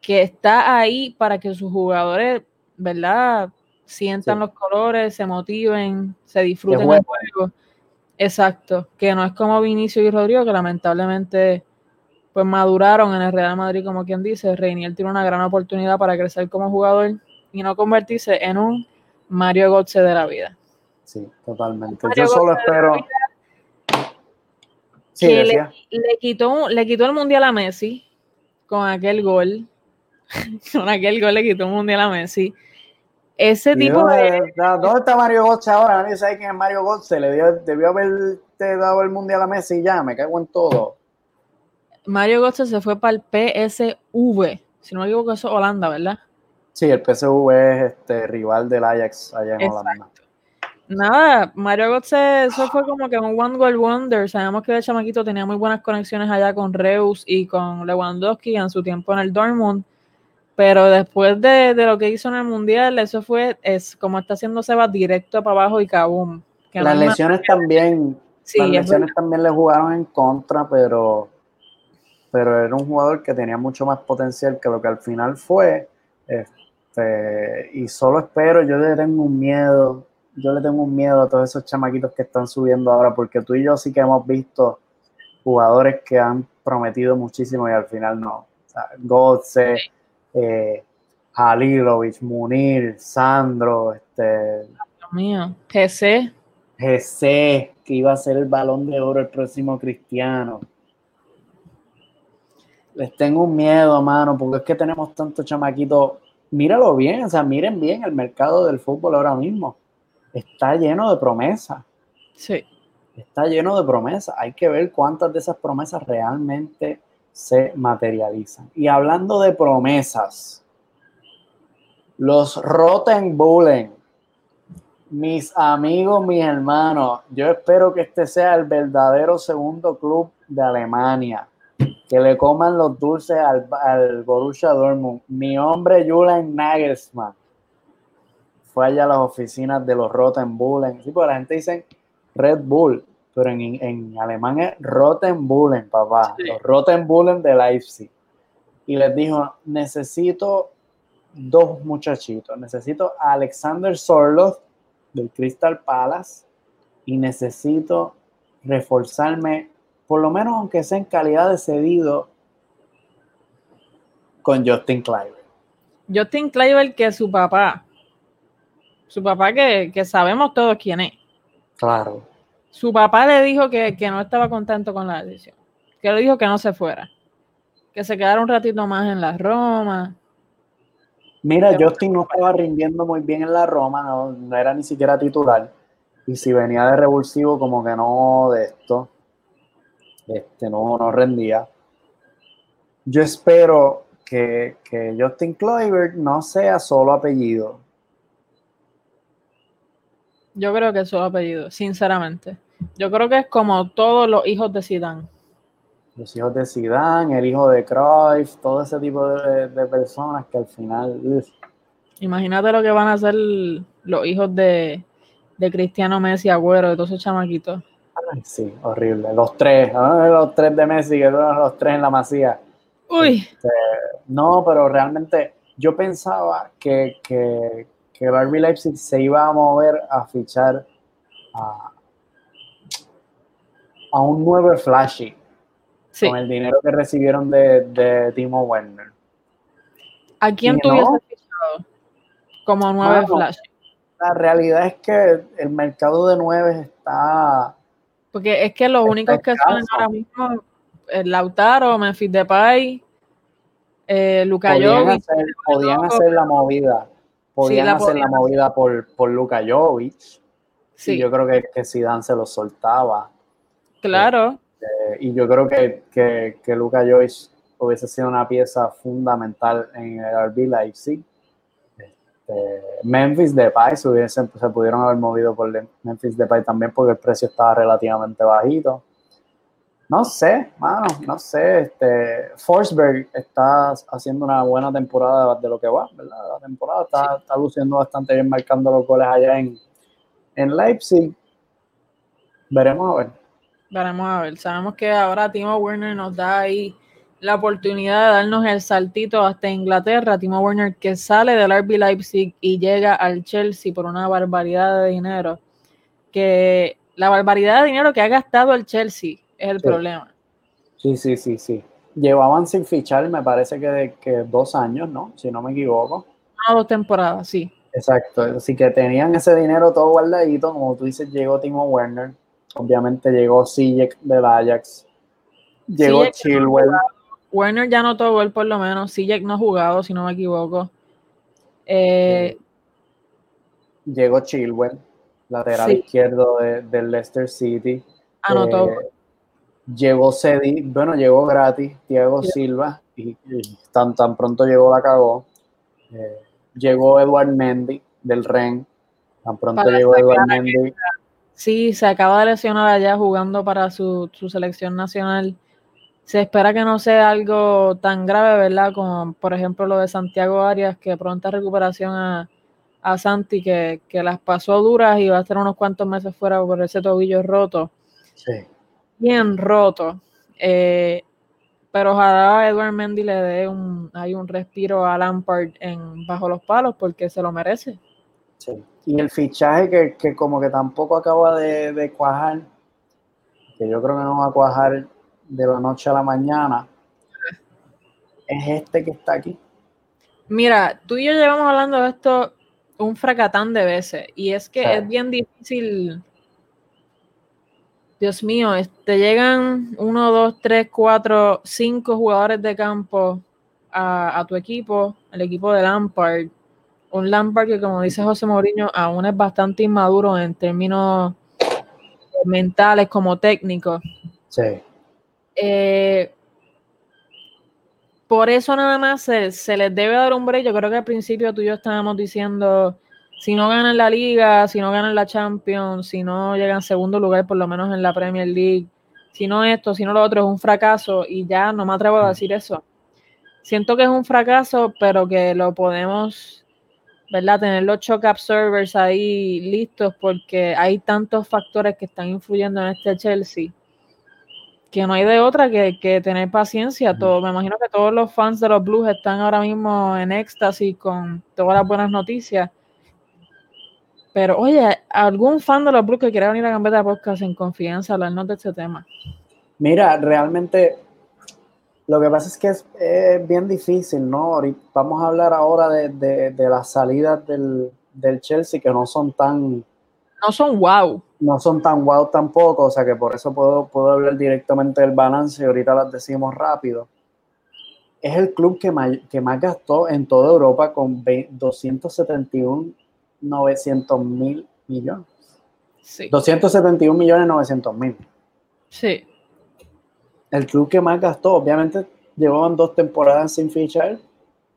que está ahí para que sus jugadores, ¿verdad? Sientan los colores, se motiven, se disfruten del juego. Exacto, que no es como Vinicio y Rodrigo, que lamentablemente pues maduraron en el Real Madrid, como quien dice. Reinier tiene una gran oportunidad para crecer como jugador y no convertirse en un Mario Götze de la vida. Sí, totalmente. Yo solo espero. Sí, le, quitó, le quitó el mundial a Messi con aquel gol. con aquel gol le quitó un mundial a Messi. Ese tipo de. ¿Dónde está Mario Götze ahora? Nadie sabe quién es Mario Götze. Le dio, debió haberte dado el mundial a Messi y ya, me cago en todo. Mario Götze se fue para el PSV. Si no me equivoco, eso es Holanda, ¿verdad? Sí, el PSV es este rival del Ajax allá en Holanda. Nada, Mario Götze, eso fue como que un One Goal Wonder. Sabemos que el chamaquito tenía muy buenas conexiones allá con Reus y con Lewandowski en su tiempo en el Dortmund. Pero después de, lo que hizo en el Mundial, eso fue, es como está haciendo Seba, directo para abajo y kaboom. las lesiones también, las lesiones también le jugaron en contra, pero pero era un jugador que tenía mucho más potencial que lo que al final fue. Este, y solo espero, yo le tengo un miedo, yo le tengo un miedo a todos esos chamaquitos que están subiendo ahora, porque tú y yo sí que hemos visto jugadores que han prometido muchísimo y al final no. O sea, Gotze, eh, Halilovic, Munir, Sandro, este. Dios mío, GC. GC, que iba a ser el balón de oro el próximo cristiano les tengo un miedo, mano, porque es que tenemos tantos chamaquitos. Míralo bien, o sea, miren bien el mercado del fútbol ahora mismo. Está lleno de promesas. Sí. Está lleno de promesas. Hay que ver cuántas de esas promesas realmente se materializan. Y hablando de promesas, los Rottenbullen, mis amigos, mis hermanos, yo espero que este sea el verdadero segundo club de Alemania que le coman los dulces al, al Borussia Dortmund. Mi hombre Julian Nagelsmann fue allá a las oficinas de los Rottenbullen. Sí, porque la gente dice Red Bull, pero en, en alemán es Rottenbullen, papá. Los Rottenbullen de Leipzig. Y les dijo, necesito dos muchachitos. Necesito a Alexander Sorloth del Crystal Palace y necesito reforzarme por lo menos aunque sea en calidad de cedido, con Justin Kleiber. Justin Kleiber, que su papá, su papá que, sabemos todos quién es. Claro. Su papá le dijo que, no estaba contento con la decisión, que le dijo que no se fuera, que se quedara un ratito más en la Roma. Mira, Justin no estaba rindiendo muy bien en la Roma, no, no era ni siquiera titular. Y si venía de revulsivo, como que no de esto este, no, no rendía. Yo espero que, Justin Kluivert no sea solo apellido. Yo creo que es solo apellido, sinceramente. Yo creo que es como todos los hijos de Zidane. Los hijos de Zidane, el hijo de Cruyff, todo ese tipo de, personas que al final... Imagínate lo que van a hacer los hijos de, de Cristiano Messi, Agüero, de todos esos chamaquitos. Sí, horrible. Los tres, los tres de Messi, que eran los tres en la masía. Uy. Este, no, pero realmente yo pensaba que, que, que el Leipzig se iba a mover a fichar a, a un nuevo Flashy con el dinero que recibieron de, de Timo Werner. ¿A quién tú fichado como nueve Flashy? La realidad es que el mercado de nueve está porque es que los únicos que son ahora mismo el Lautaro, Memphis Depay, eh, Luka podían Hacer, podían hacer la movida. Podían hacer la movida por, por Luka Jovic. Sí. yo creo que, que Zidane se lo soltaba. Claro. Eh, y yo creo que, que, que Luka Jovic hubiese sido una pieza fundamental en el RB Leipzig. Este, Memphis Depay se, hubiesen, se pudieron haber movido por Memphis Depay también porque el precio estaba relativamente bajito. No sé, mano, no sé. Este, Forsberg está haciendo una buena temporada de lo que va, ¿verdad? La temporada está, está luciendo bastante bien, marcando los goles allá en, en Leipzig. Veremos a ver. Veremos a ver. Sabemos que ahora Timo Werner nos da ahí la oportunidad de darnos el saltito hasta Inglaterra. Timo Werner que sale del RB Leipzig y llega al Chelsea por una barbaridad de dinero. Que la barbaridad de dinero que ha gastado el Chelsea es el problema. Sí, sí, sí, sí. Llevaban sin fichar, me parece que, de, que dos años, ¿no? Si no me equivoco. Ah, dos temporadas, sí. Exacto. Así que tenían ese dinero todo guardadito. Como tú dices, llegó Timo Werner. Obviamente llegó Sijek del Ajax. Llegó Chilwell. Werner ya no él por lo menos. Sijek no ha jugado, si no me equivoco. Eh, llegó Chilwell, lateral izquierdo del Leicester City. Anotó. Eh, llegó Cedi, bueno, llegó gratis, Diego Silva, y, tan, tan pronto llegó la cagó. Eh, llegó Eduard Mendy del REN, tan pronto llegó Eduard Mendy. Sí, se acaba de lesionar allá jugando para su, su, selección nacional. Se espera que no sea algo tan grave, ¿verdad? Como por ejemplo lo de Santiago Arias, que pronta recuperación a, a Santi, que, que, las pasó duras y va a estar unos cuantos meses fuera por ese tobillo roto. Sí bien roto. Eh, pero ojalá Edward Mendy le dé un, hay un respiro a Lampard en bajo los palos porque se lo merece. Sí. Y el fichaje que, que como que tampoco acaba de, de, cuajar, que yo creo que no va a cuajar de la noche a la mañana, es este que está aquí. Mira, tú y yo llevamos hablando de esto un fracatán de veces y es que sí. es bien difícil Dios mío, te llegan uno, dos, tres, cuatro, cinco jugadores de campo a, a, tu equipo, el equipo de Lampard. Un Lampard que, como dice José Mourinho, aún es bastante inmaduro en términos mentales como técnicos. Sí. Eh, por eso nada más se, se, les debe dar un break. Yo creo que al principio tú y yo estábamos diciendo si no ganan la liga, si no ganan la Champions, si no llegan segundo lugar por lo menos en la Premier League, si no esto, si no lo otro, es un fracaso y ya no me atrevo a decir eso. Siento que es un fracaso, pero que lo podemos, ¿verdad? Tener los shock absorbers ahí listos porque hay tantos factores que están influyendo en este Chelsea que no hay de otra que, que tener paciencia. Todo, me imagino que todos los fans de los Blues están ahora mismo en éxtasis con todas las buenas noticias pero, oye, ¿algún fan de los Blues que quiera venir a Gambeta Podcast en confianza hablarnos de este tema? Mira, realmente lo que pasa es que es, es bien difícil, ¿no? Vamos a hablar ahora de, de, de las salidas del, del, Chelsea que no son tan... No son wow. No son tan wow tampoco, o sea que por eso puedo, puedo hablar directamente del balance y ahorita las decimos rápido. Es el club que más, que más gastó en toda Europa con 271 900 mil millones. Sí. 271 millones 900 mil. Sí. El club que más gastó, obviamente llevaban dos temporadas sin fichar,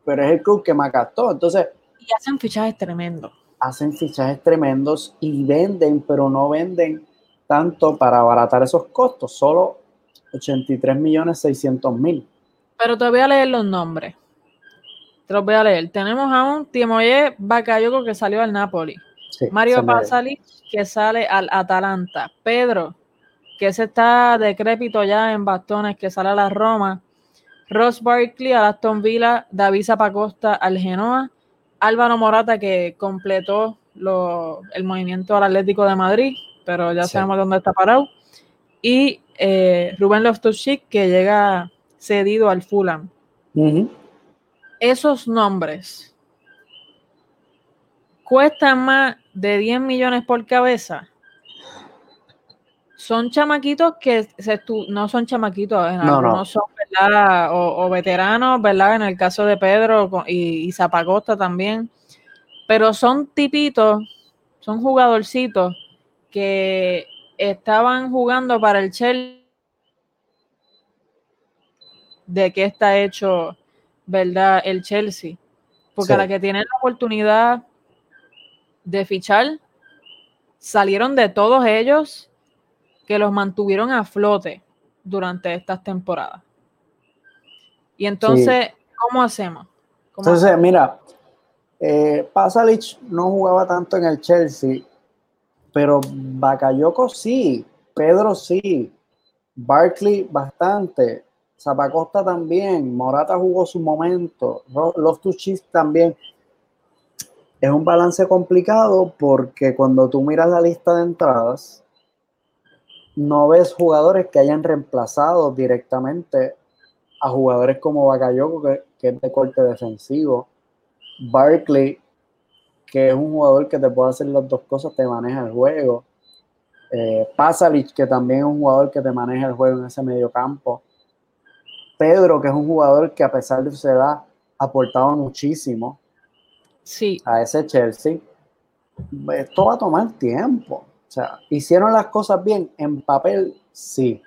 pero es el club que más gastó. Entonces. Y hacen fichajes tremendos. Hacen fichajes tremendos y venden, pero no venden tanto para abaratar esos costos, solo 83 millones 600 mil. Pero te voy a leer los nombres. Te los voy a leer. Tenemos a un Timoye Bakayoko que salió al Napoli. Sí, Mario Pasali que sale al Atalanta. Pedro, que se está decrépito ya en bastones, que sale a la Roma. Ross Barkley al Aston Villa. David Zapacosta al Genoa. Álvaro Morata que completó lo, el movimiento al Atlético de Madrid, pero ya sí. sabemos dónde está parado. Y eh, Rubén Loftus-Cheek que llega cedido al Fulham. Uh -huh esos nombres cuestan más de 10 millones por cabeza. Son chamaquitos que se no son chamaquitos, en no, son ¿verdad? O, o, veteranos, ¿verdad? En el caso de Pedro y, y Zapacosta también. Pero son tipitos, son jugadorcitos que estaban jugando para el Chelsea. ¿De qué está hecho ¿verdad? El Chelsea. Porque sí. a la que tienen la oportunidad de fichar, salieron de todos ellos que los mantuvieron a flote. durante estas temporadas. Y entonces, ¿cómo hacemos? entonces, mira, eh, Pasalic no jugaba tanto en el Chelsea, pero Bakayoko sí, Pedro sí, Barkley bastante, Zapacosta también, Morata jugó su momento, los Tuchis también. Es un balance complicado porque cuando tú miras la lista de entradas, no ves jugadores que hayan reemplazado directamente a jugadores como Bakayoko, que, es de corte defensivo, Barkley, que es un jugador que te puede hacer las dos cosas, te maneja el juego. Eh, que también es un jugador que te maneja el juego en ese medio campo. Pedro, que es un jugador que a pesar de su edad ha aportado muchísimo sí. a ese Chelsea. Esto va a tomar tiempo. O sea, hicieron las cosas bien en papel, sí.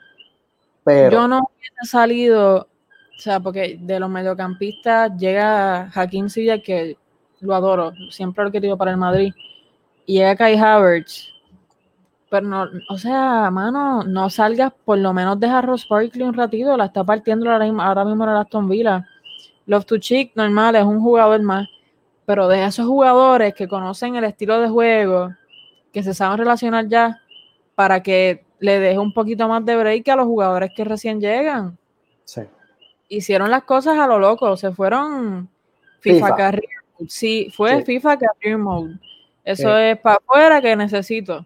Pero yo no hubiese salido, o sea, porque de los mediocampistas llega Hakim Silla, que lo adoro, siempre lo he querido para el Madrid, y llega Kai Havertz. Pero no, o sea, mano, no salgas, por lo menos deja Ross Barkley un ratito, la está partiendo ahora mismo, ahora mismo en el Aston Villa. Love to Chick, normal, es un jugador más, pero de esos jugadores que conocen el estilo de juego, que se saben relacionar ya para que le deje un poquito más de break a los jugadores que recién llegan. Sí. Hicieron las cosas a lo loco, se fueron FIFA, Career Sí, fue FIFA Career Mode. Eso es para afuera que necesito.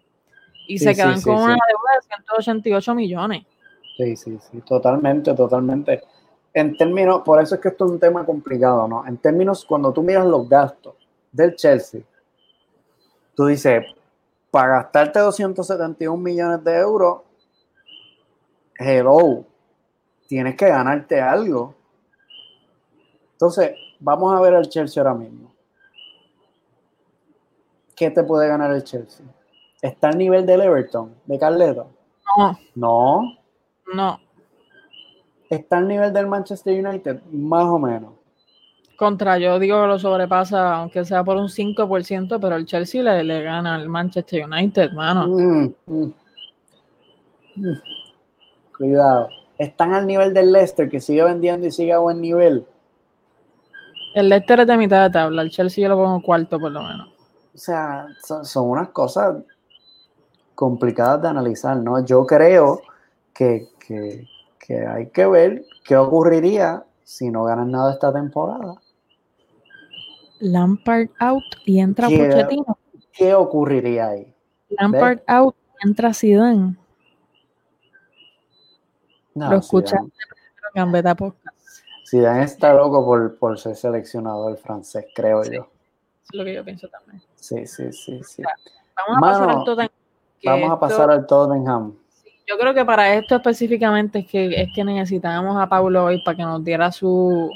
Y se quedan con una deuda de 188 millones. Sí, sí, sí, totalmente, totalmente. En términos, por eso es que esto es un tema complicado, ¿no? En términos, cuando tú miras los gastos del Chelsea, tú dices, para gastarte 271 millones de euros, hello, tienes que ganarte algo. Entonces, vamos a ver al Chelsea ahora mismo. ¿Qué te puede ganar el Chelsea? ¿Está al nivel del Everton, de Carleto? No. No. No. ¿Está al nivel del Manchester United? Más o menos. Contra, yo digo que lo sobrepasa, aunque sea por un 5%, pero el Chelsea le, le gana al Manchester United, mano. Mm, mm. Mm. Cuidado. Están al nivel del Leicester, que sigue vendiendo y sigue a buen nivel. El Leicester es de mitad de tabla, el Chelsea yo lo pongo cuarto por lo menos. O sea, son, unas cosas complicadas de analizar, ¿no? Yo creo que, que hay que ver qué ocurriría si no ganan nada esta temporada. Lampard out y entra ¿Qué, Pochettino. ¿Qué ocurriría ahí? Lampard out y entra Zidane. No, Lo escuchan Gambetta Podcast. Zidane está loco por, por ser seleccionador francés, creo Sí. yo. Eso es lo que yo pienso también. Sí, sí, sí, sí. Vamos a Mano, pasar al Tottenham. Vamos a esto- pasar al Tottenham. Yo creo que para esto específicamente es que, es que necesitábamos a Paulo hoy para que nos diera su,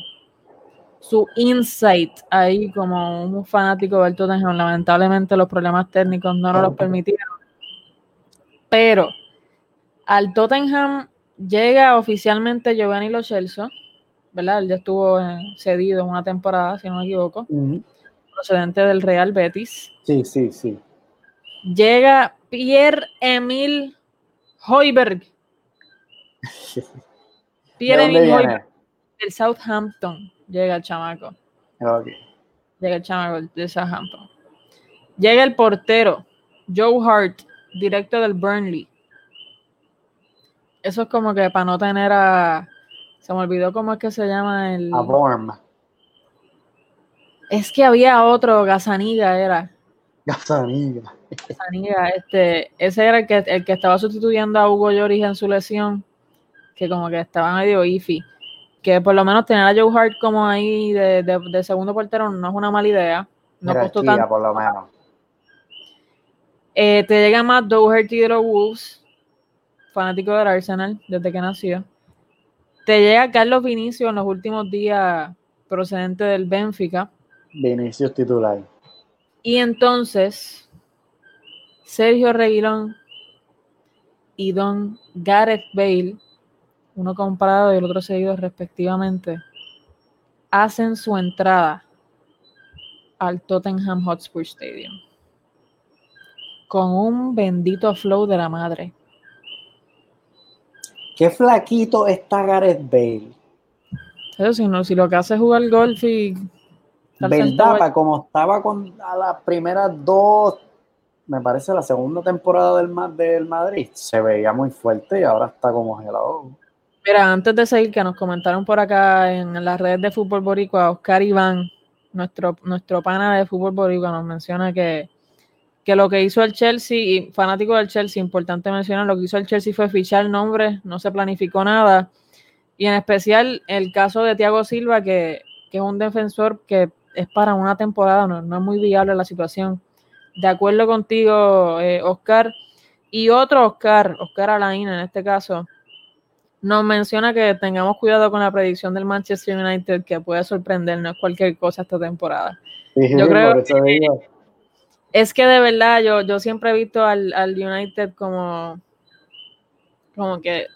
su insight ahí como un fanático del Tottenham. Lamentablemente los problemas técnicos no nos los permitieron. Pero al Tottenham llega oficialmente Giovanni Lo Celso, ¿verdad? Él ya estuvo eh, cedido en una temporada, si no me equivoco, procedente del Real Betis. Sí, sí, sí. Llega Pierre-Emile Hoiberg. ¿De Pierre-Emile dónde Hoiberg del Southampton. Llega el chamaco. Llega el chamaco del Southampton. Llega el portero, Joe Hart, directo del Burnley. Eso es como que para no tener a. Se me olvidó cómo es que se llama el. A Borm. Es que había otro, Gazaniga era. Gazaniga, este, ese era el que, el que estaba sustituyendo a Hugo Lloris en su lesión, que como que estaba medio iffy. Que por lo menos tener a Joe Hart como ahí de, de- de segundo portero no es una mala idea. No costó Jerarquía, tanto. por lo menos. Eh, te llega más Doherty de los Wolves, fanático del Arsenal desde que nació. Te llega Carlos Vinicio en los últimos días, procedente del Benfica. Vinicius titular. Y entonces, Sergio Reguilón y Don Gareth Bale, uno comprado y el otro seguido respectivamente, hacen su entrada al Tottenham Hotspur Stadium con un bendito flow de la madre. qué flaquito está Gareth Bale. Eso si, no, si lo que hace es jugar golf y... ¿Verdad? como estaba con a las primeras dos, me parece la segunda temporada del, del Madrid, se veía muy fuerte y ahora está como gelado. Mira, antes de seguir, que nos comentaron por acá en las redes de Fútbol Boricua, Oscar Iván, nuestro, nuestro pana de Fútbol Boricua, nos menciona que, que lo que hizo el Chelsea, y fanático del Chelsea, importante mencionar, lo que hizo el Chelsea fue fichar nombre, no se planificó nada, y en especial el caso de Thiago Silva, que, es un defensor que es para una temporada, no, es muy viable la situación. De acuerdo contigo, eh, Oscar, y otro Oscar, Oscar Alain en este caso, nos menciona que tengamos cuidado con la predicción del Manchester United que puede sorprendernos cualquier cosa esta temporada. yo creo que es que de verdad yo, yo siempre he visto al, United como, como que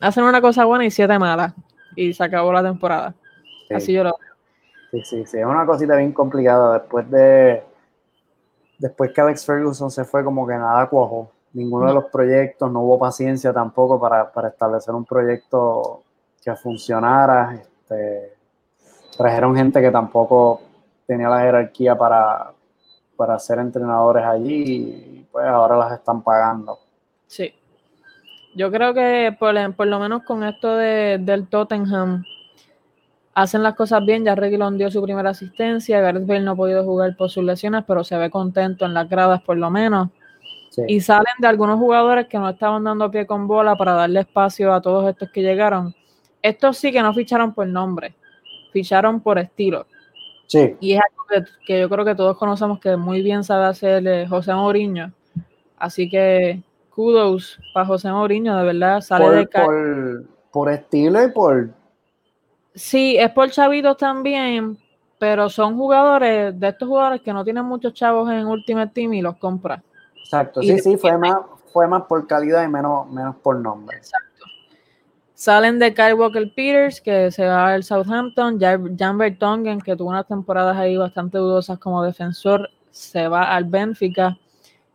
hacen una cosa buena y siete malas y se acabó la temporada. Así yo lo veo. Sí, sí, sí, es una cosita bien complicada después de después que Alex Ferguson se fue como que nada cuajo ninguno de los proyectos, no hubo paciencia tampoco para, establecer un proyecto que funcionara. Este, trajeron gente que tampoco tenía la jerarquía para, para ser entrenadores allí y pues ahora las están pagando. Sí. Yo creo que por, lo menos con esto de, del Tottenham hacen las cosas bien. Ya Reguilón dio su primera asistencia. Gareth Bale no ha podido jugar por sus lesiones, pero se ve contento en las gradas por lo menos. Y salen de algunos jugadores que no estaban dando pie con bola para darle espacio a todos estos que llegaron. Estos sí que no ficharon por nombre, ficharon por estilo. Sí. Y es algo que, yo creo que todos conocemos que muy bien sabe hacer eh, José Mourinho. Así que kudos para José Mourinho, de verdad. Sale de por, por estilo y por. Sí, es por chavitos también, pero son jugadores, de estos jugadores que no tienen muchos chavos en Ultimate Team y los compra. Exacto, sí, sí, fue más, fue más por calidad y menos, menos por nombre. Exacto. Salen de Kyle Walker Peters, que se va al Southampton, Jan Vertonghen, que tuvo unas temporadas ahí bastante dudosas como defensor, se va al Benfica.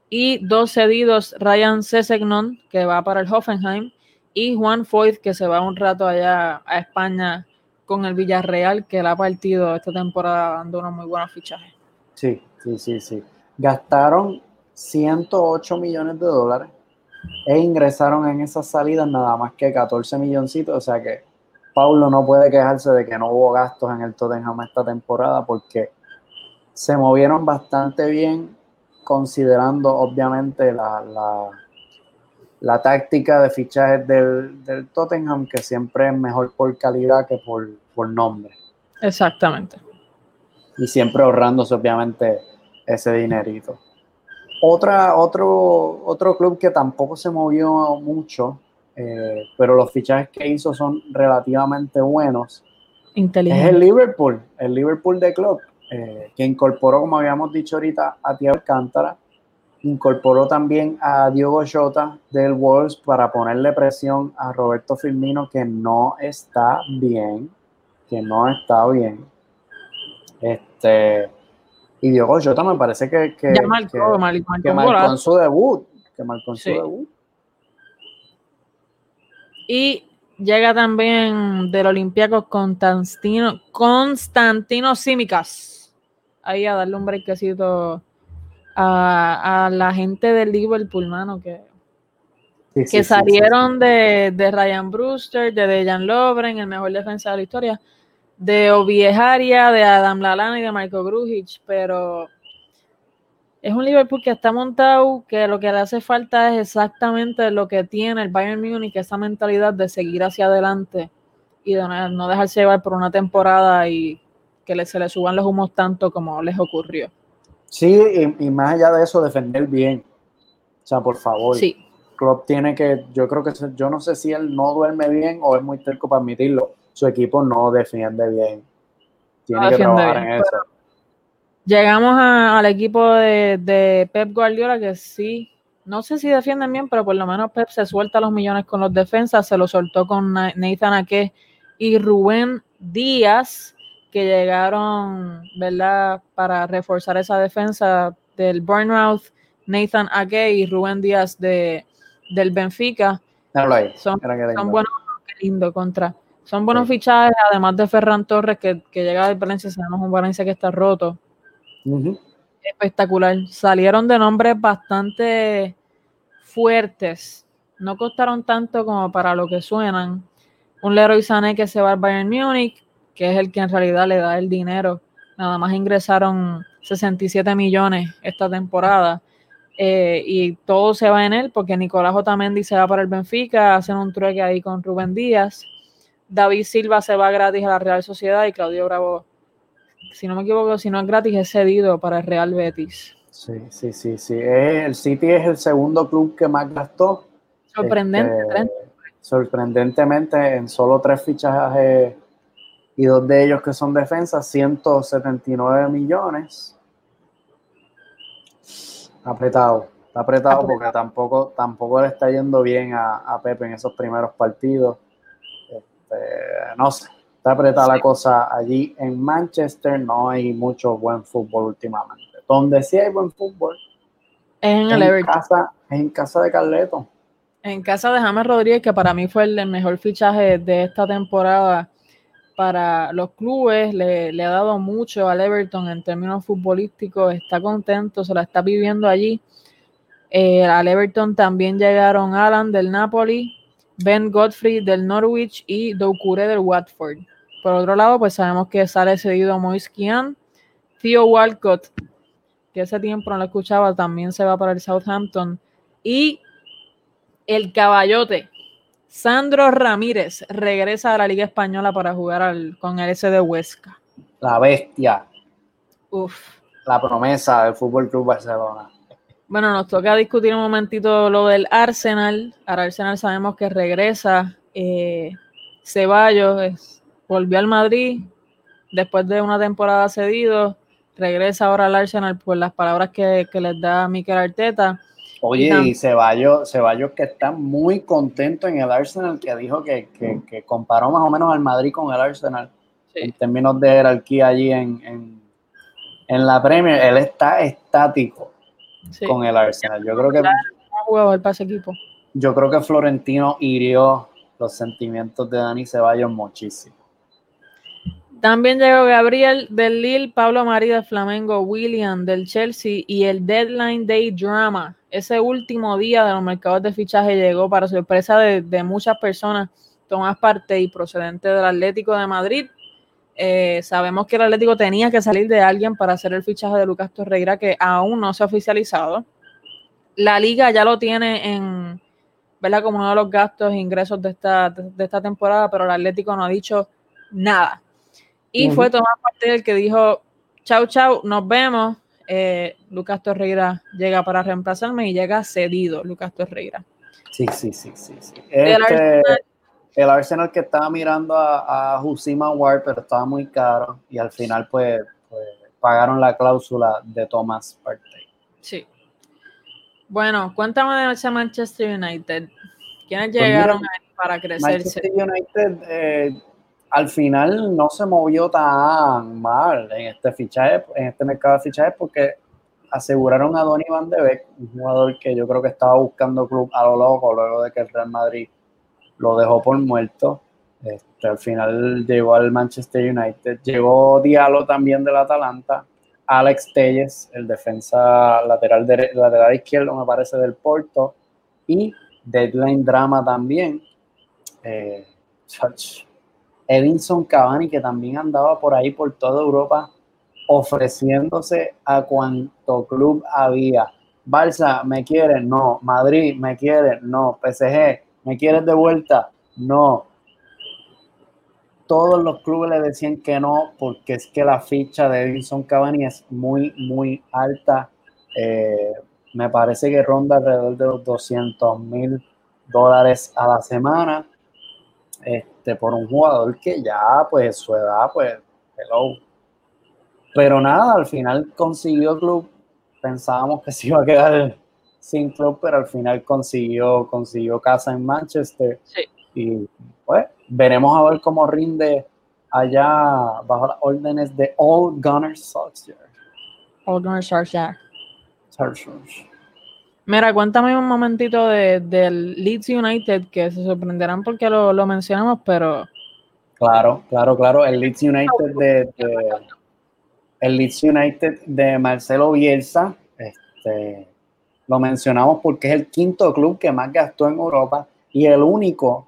Y dos cedidos, Ryan Sessegnon, que va para el Hoffenheim, y Juan Foyt, que se va un rato allá a España con el Villarreal, que le ha partido esta temporada dando unos muy buenos fichajes. Sí, sí, sí, sí. Gastaron 108 millones de dólares e ingresaron en esas salidas nada más que 14 milloncitos, o sea que Paulo no puede quejarse de que no hubo gastos en el Tottenham esta temporada porque se movieron bastante bien considerando obviamente la, la, táctica de fichajes del, del, Tottenham que siempre es mejor por calidad que por, por nombre. Exactamente. Y siempre ahorrándose obviamente ese dinerito. Otra, otro, otro club que tampoco se movió mucho, eh, pero los fichajes que hizo son relativamente buenos. Es el Liverpool, el Liverpool de club, eh, que incorporó, como habíamos dicho ahorita, a Thiago Alcántara, incorporó también a Diogo Jota del Wolves para ponerle presión a Roberto Firmino, que no está bien, que no está bien. Este, y Diogo Jota me parece que, que, ya marcó, que, marcó en su debut. Que marcó en su debut. Y llega también del Olympiacos Constantino, Constantino Simicas. Ahí a darle un breakcito a, a la gente del Liverpool, mano, que, que salieron de, de, Ryan Brewster, de Dejan Lovren, el mejor defensa de la historia de Oviejaria, de Adam Lalana y de Michael Grujic, pero es un Liverpool que está montado, que lo que le hace falta es exactamente lo que tiene el Bayern Munich, esa mentalidad de seguir hacia adelante y de no dejarse llevar por una temporada y que se le suban los humos tanto como les ocurrió. Sí, y, más allá de eso, defender bien. O sea, por favor. Sí. Klopp tiene que, yo creo que, yo no sé si él no duerme bien o es muy terco para admitirlo, su equipo no defiende bien. Tiene que trabajar en eso. Llegamos al equipo de, Pep Guardiola que sí, no sé si defienden bien, pero por lo menos Pep se suelta los millones con los defensas, se lo soltó con Nathan Ake y Rubén Díaz, que llegaron, ¿verdad?, para reforzar esa defensa del Bournemouth, Nathan Ake y Rubén Díaz de, del Benfica. son, buenos, lindo contra. Son buenos fichajes, además de Ferran Torres, que, llega de Valencia, sabemos un Valencia que está roto. Espectacular. Salieron de nombres bastante fuertes. No costaron tanto como para lo que suenan. Un Leroy Sané que se va al Bayern Múnich, que es el que en realidad le da el dinero. Nada más ingresaron 67 millones esta temporada. Eh, y todo se va en él porque Nicolás Otamendi se va para el Benfica, hacen un trueque ahí con Rubén Díaz. David Silva se va gratis a la Real Sociedad y Claudio Bravo, si no me equivoco, si no es gratis, es cedido para el Real Betis. Sí, sí, sí, sí. El City es el segundo club que más gastó. Sorprendente. Este, sorprendentemente, en solo tres fichajes y dos de ellos que son defensas, 179 millones. Apretado, está apretado porque tampoco, tampoco le está yendo bien a, Pepe en esos primeros partidos. Este, no sé, está apretada la cosa allí. En Manchester no hay mucho buen fútbol últimamente. Donde sí hay buen fútbol es en, el casa, en casa de Carleto. En casa de James Rodríguez, que para mí fue el mejor fichaje de esta temporada para los clubes, le, ha dado mucho al Everton en términos futbolísticos, está contento, se la está viviendo allí. Eh, al Everton también llegaron Alan del Napoli, Ben Godfrey del Norwich y Doucouré del Watford. Por otro lado, pues sabemos que sale cedido Moise Kian, Theo Walcott que ese tiempo no lo escuchaba, también se va para el Southampton. Y el caballote, Sandro Ramírez, regresa a la Liga Española para jugar con el S de Huesca. La bestia. Uf. La promesa del Fútbol Club Barcelona. Bueno, nos toca discutir un momentito lo del Arsenal. Ahora Arsenal sabemos que regresa. Eh, Ceballos volvió al Madrid después de una temporada cedido regresa ahora al Arsenal por las palabras que, les da Mikel Arteta. Oye, y, Ceballos, Ceballos que está muy contento en el Arsenal, que dijo que, comparó más o menos al Madrid con el Arsenal en términos de jerarquía allí en, en, la Premier. Él está estático con el Arsenal. Yo creo que... jugador para ese equipo. Yo creo que Florentino hirió los sentimientos de Dani Ceballos muchísimo. También llegó Gabriel del Lille, Pablo María del Flamengo, William del Chelsea y el Deadline Day Drama. Ese último día de los mercados de fichaje llegó para sorpresa de, muchas personas. Tomás parte y procedente del Atlético de Madrid. Eh, sabemos que el Atlético tenía que salir de alguien para hacer el fichaje de Lucas Torreira, que aún no se ha oficializado. La liga ya lo tiene en, ¿verdad? Como uno de los gastos e ingresos de esta, de esta temporada, pero el Atlético no ha dicho nada. Y fue Tomás Parte el que dijo, chau, chau, nos vemos. Eh, Lucas Torreira llega para reemplazarme y llega cedido Lucas Torreira. Sí, sí, sí, sí. Este, el, Arsenal, que estaba mirando a, a Husima Ward, pero estaba muy caro y al final pues, pues pagaron la cláusula de Tomás Partey. Sí. Bueno, cuéntame de ese Manchester United. ¿Quiénes pues llegaron para crecerse? Manchester United eh, al final no se movió tan mal en este fichaje, en este mercado de fichajes, porque aseguraron a Donny Van de Beek, un jugador que yo creo que estaba buscando club a lo loco luego de que el Real Madrid lo dejó por muerto. Este, al final llegó al Manchester United, llegó Diallo también del Atalanta, Alex Telles, el defensa lateral, de, lateral izquierdo, me parece, del Porto, y Deadline Drama también. Eh, Edinson Cavani, que también andaba por ahí por toda Europa ofreciéndose a cuanto club había. Barça, ¿me quieren? No. Madrid, ¿me quieren? No. PSG, ¿me quieres de vuelta? No. Todos los clubes le decían que no, porque es que la ficha de Edinson Cavani es muy, muy alta. Eh, me parece que ronda alrededor de los 200 mil dólares a la semana. Este, por un jugador que ya, pues, su edad, pues, hello. Pero nada, al final consiguió club. Pensábamos que se iba a quedar sin club, pero al final consiguió, consiguió casa en Manchester. Y pues veremos a ver cómo rinde allá bajo las órdenes de All Gunner Solskjaer. All Gunner Solskjaer. Mira, cuéntame un momentito de, del Leeds United, que se sorprenderán porque lo, lo mencionamos, pero... Claro, claro, claro. El Leeds United de, el Leeds United de Marcelo Bielsa, este, lo mencionamos porque es el quinto club que más gastó en Europa y el único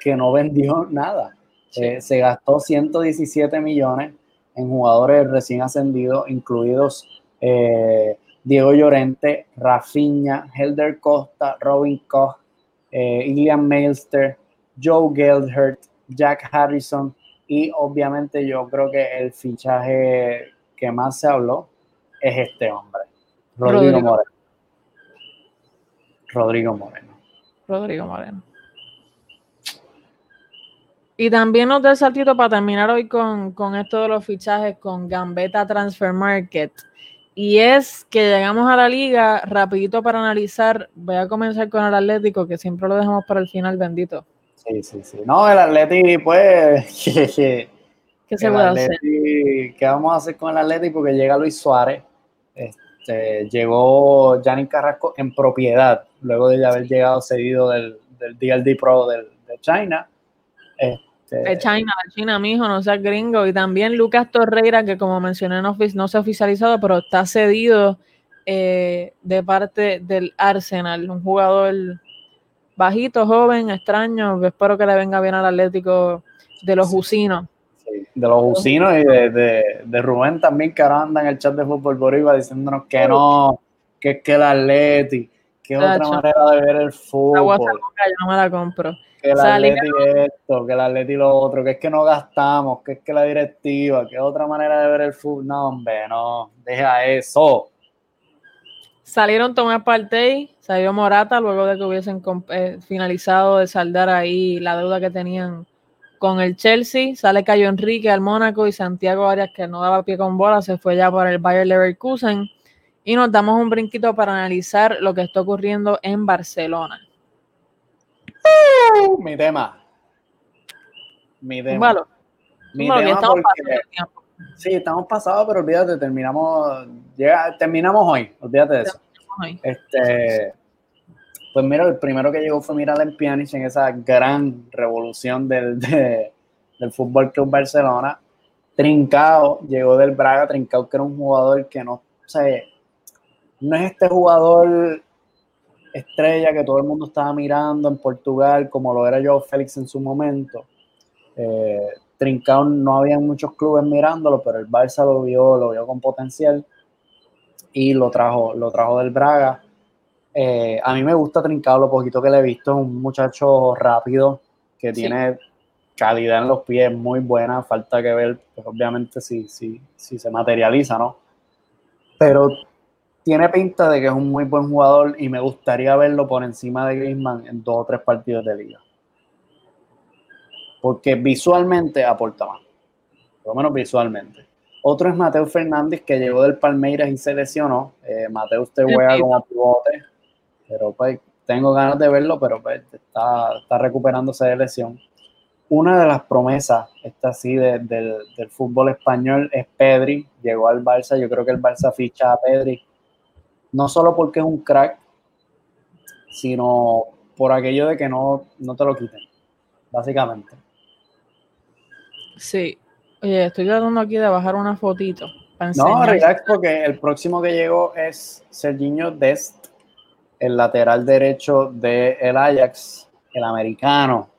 que no vendió nada. Eh, se gastó 117 millones en jugadores recién ascendidos, incluidos eh, Diego Llorente, Rafinha, Helder Costa, Robin Koch, eh, Ilian Mailster, Joe Geldhert, Jack Harrison y obviamente yo creo que el fichaje que más se habló es este hombre, Rodrigo, Moreno. Rodrigo Moreno. Rodrigo Moreno. Y también nos da el saltito para terminar hoy con, con esto de los fichajes con Gambetta Transfer Market. Y es que llegamos a la liga rapidito para analizar. Voy a comenzar con el Atlético, que siempre lo dejamos para el final, bendito. Sí, sí, sí. No, el Atlético, pues, ¿Qué se puede hacer? ¿Qué vamos a hacer con el Atlético? Porque llega Luis Suárez, este, llegó Gianni Carrasco en propiedad, luego de haber llegado cedido del, del DLD Pro del, de China. Este, de China, de China, mijo, no seas gringo. Y también Lucas Torreira, que como mencioné, no, no se ha oficializado, pero está cedido eh, de parte del Arsenal, un jugador bajito, joven, extraño. Espero que le venga bien al Atlético de los Usinos de los usinos y de, Rubén también, que ahora anda en el chat de Fútbol Boricua diciéndonos que no, que es que el Atleti, que es otra manera de ver el fútbol. yo no me la compro. Que el Atleti esto, que el Atleti lo otro, que es que no gastamos, que es que la directiva, que es otra manera de ver el fútbol. No, hombre, no, deja eso. Salieron Tomás Partey, salió Morata luego de que hubiesen eh, finalizado de saldar ahí la deuda que tenían con el Chelsea, sale Cayo Enrique al Mónaco y Santiago Arias, que no daba pie con bola, se fue ya por el Bayer Leverkusen. Y nos damos un brinquito para analizar lo que está ocurriendo en Barcelona. Uh, mi tema. Mi tema. Mi tema estamos sí, estamos pasados, pero olvídate, terminamos, llega, terminamos hoy, olvídate de eso. Este, pues mira, el primero que llegó fue Miralem Pjanic en esa gran revolución del, del Fútbol Club Barcelona. Trincao llegó del Braga, Trincao que era un jugador que no, o no es este jugador estrella que todo el mundo estaba mirando en Portugal, como lo era Joe Félix en su momento. Eh, Trincao no había muchos clubes mirándolo, pero el Barça lo vio, lo vio con potencial y lo trajo, lo trajo del Braga. Eh, a mí me gusta Trincado lo poquito que le he visto. Es un muchacho rápido que tiene calidad en los pies muy buena. Falta que ver, pues, obviamente, si, si, si se materializa, ¿no? Pero tiene pinta de que es un muy buen jugador y me gustaría verlo por encima de Griezmann en dos o tres partidos de liga. Porque visualmente aporta más. Por lo menos visualmente. Otro es Mateo Fernández, que llegó del Palmeiras y se lesionó. Eh, Mateo usted juega como pivote pero pues tengo ganas de verlo, pero pues está, está recuperándose de lesión. Una de las promesas, esta sí, del, del fútbol español es Pedri, llegó al Barça, yo creo que el Barça ficha a Pedri, no solo porque es un crack, sino por aquello de que no, no te lo quiten, básicamente. Sí, oye, estoy tratando aquí de bajar una fotito. No, relax, porque el próximo que llegó es Serginho Dest, el lateral derecho del el Ajax, el americano,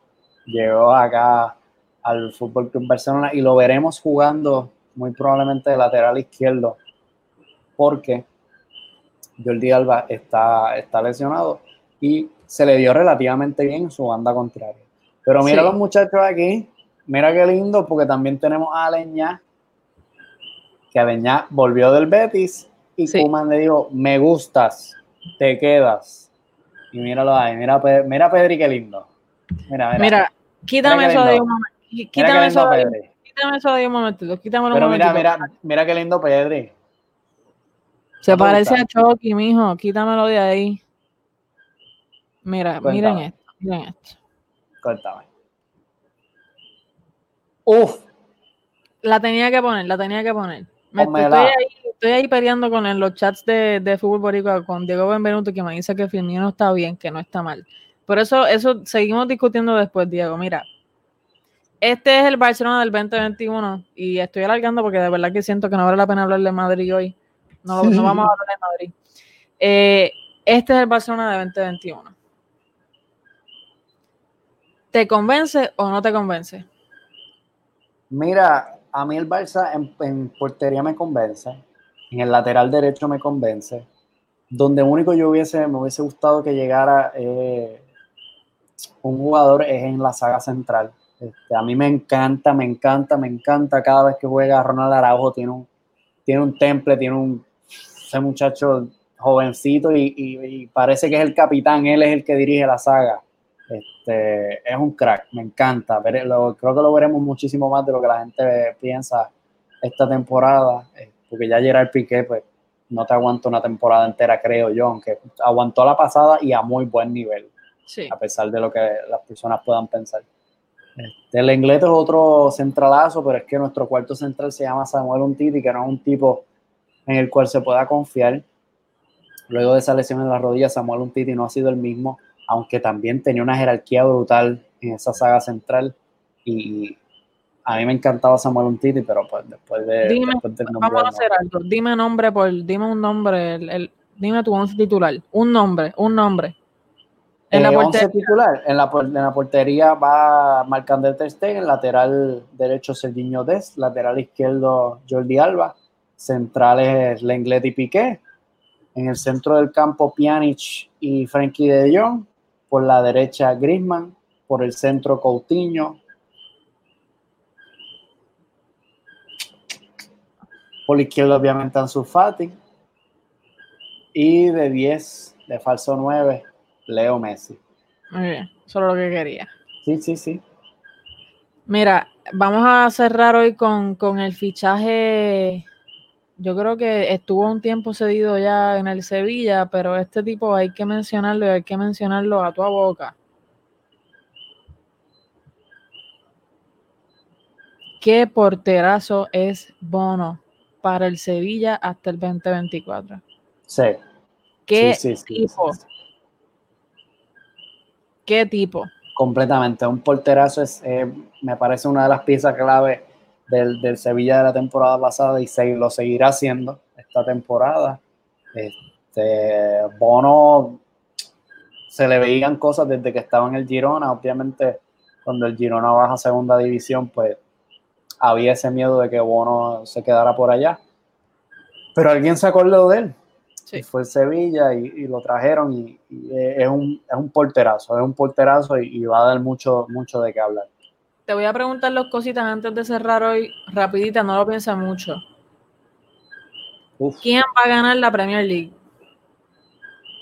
llegó acá al Fútbol Club Barcelona y lo veremos jugando muy probablemente de lateral izquierdo, porque Jordi Alba está, está lesionado y se le dio relativamente bien en su banda contraria. Pero mira los muchachos aquí, mira qué lindo, porque también tenemos a Aleñá, que Aleñá volvió del Betis y Kuman le dijo, me gustas, te quedas. Y míralo ahí, mira, mira Pedri, qué lindo. Mira, mira. Mira, quítame eso de un momento. Quítame eso de, quítame eso de un momento. Quítame Pero mira, mira, mira qué lindo Pedri. Se parece a Chucky, mijo. Quítamelo de ahí. Mira, miren esto. Miren esto. Cuéntame. Uf. La tenía que poner, la tenía que poner. Me estoy ahí estoy ahí peleando con en los chats de, de fútbol boricua con Diego Benvenuto que me dice que Firmino está bien, que no está mal. Por eso, eso seguimos discutiendo después, Diego. Mira, este es el Barcelona del 2021 y estoy alargando porque de verdad que siento que no vale la pena hablar de Madrid hoy. No, no vamos a hablar de Madrid. Eh, este es el Barcelona del 2021. ¿Te convence o no te convence? Mira, a mí el Barça en, portería me convence, en el lateral derecho me convence. Donde único yo hubiese, me hubiese gustado que llegara eh, un jugador es en la saga central. Este, a mí me encanta, me encanta, me encanta cada vez que juega Ronald Araujo, tiene un, tiene un temple, tiene un, ese muchacho jovencito y, parece que es el capitán, él es el que dirige la saga. Este, es un crack, me encanta. creo que lo veremos muchísimo más de lo que la gente piensa esta temporada, eh, porque ya Gerard Piqué, pues no te aguanto una temporada entera, creo yo, aunque aguantó la pasada y a muy buen nivel, a pesar de lo que las personas puedan pensar. Este, el inglés es otro centralazo, pero es que nuestro cuarto central se llama Samuel Untiti, que no es un tipo en el cual se pueda confiar. Luego de esa lesión en la rodilla, Samuel Untiti no ha sido el mismo, aunque también tenía una jerarquía brutal en esa saga central. Y a mí me encantaba Samuel Untiti, pero pues después de. Dime, vamos a hacer algo. Dime nombre por, dime un nombre, el, dime tu once titular. Un nombre, un nombre. En la, eh, portería. titular, en, la, en la portería va Marc-André Ter Stegen, lateral derecho Serginho Des, lateral izquierdo Jordi Alba, centrales Lenglet y Piqué, en el centro del campo, Pjanic y Frankie de Jong. Por la derecha, Griezmann. Por el centro, Coutinho. Por la izquierda, obviamente, Ansu Fati. Y de 10, de falso 9, Leo Messi. Muy bien, eso es lo que quería. Sí, sí, sí. Mira, vamos a cerrar hoy con, con el fichaje yo creo que estuvo un tiempo cedido ya en el Sevilla, pero este tipo hay que mencionarlo y hay que mencionarlo a tu boca. ¿Qué porterazo es Bono para el Sevilla hasta el 2024? Sí. ¿Qué tipo? ¿Qué tipo? Completamente. Un porterazo es, eh, me parece una de las piezas clave del, Sevilla de la temporada pasada y se, lo seguirá haciendo esta temporada. Este, Bono se le veían cosas desde que estaba en el Girona, obviamente cuando el Girona baja a segunda división, pues había ese miedo de que Bono se quedara por allá. Pero alguien se acordó de él. Sí. Fue el Sevilla y, lo trajeron y, es, un, es, un, porterazo, es un porterazo y, y, va a dar mucho, mucho de qué hablar. Te voy a preguntar dos cositas antes de cerrar hoy, rapidita, no lo piensa mucho. ¿Quién va a ganar la Premier League?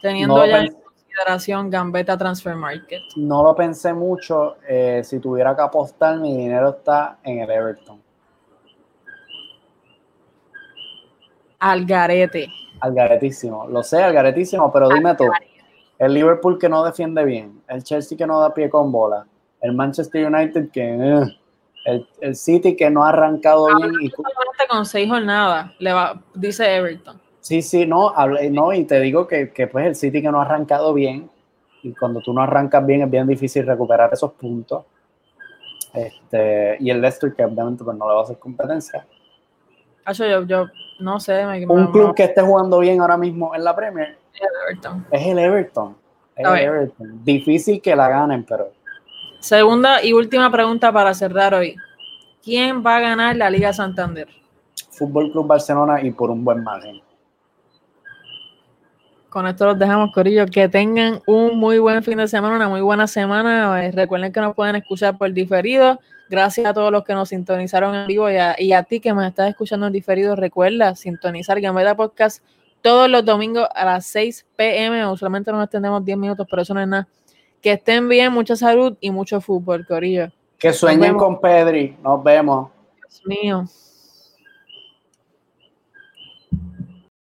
Teniendo ya en consideración Gambetta Transfer Market. No lo pensé mucho. Eh, si tuviera que apostar, mi dinero está en el Everton. Algarete. Algaretísimo. Lo sé, algaretísimo, pero dime tú. El Liverpool que no defiende bien. El Chelsea que no da pie con bola el Manchester United que eh, el, City que no ha arrancado bien y con seis jornadas le va dice Everton. Sí sí no no y te digo que, pues el City que no ha arrancado bien y cuando tú no arrancas bien es bien difícil recuperar esos puntos. Este y el Leicester que obviamente pues no le va a hacer competencia. Yo, yo no sé un club que esté jugando bien ahora mismo en la Premier es el Everton. es el Everton. Difícil que la ganen pero Segunda y última pregunta para cerrar hoy. ¿Quién va a ganar la Liga Santander? Fútbol Club Barcelona y por un buen margen. Con esto los dejamos, Corillo. Que tengan un muy buen fin de semana, una muy buena semana. Eh, recuerden que nos pueden escuchar por diferido. Gracias a todos los que nos sintonizaron en vivo y a, ti que me estás escuchando en diferido. Recuerda sintonizar Gambeta Podcast todos los domingos a las 6 pm. Usualmente nos extendemos 10 minutos, pero eso no es nada. Que estén bien, mucha salud y mucho fútbol, Corillo. Que sueñen con Pedri. Nos vemos. Dios mío.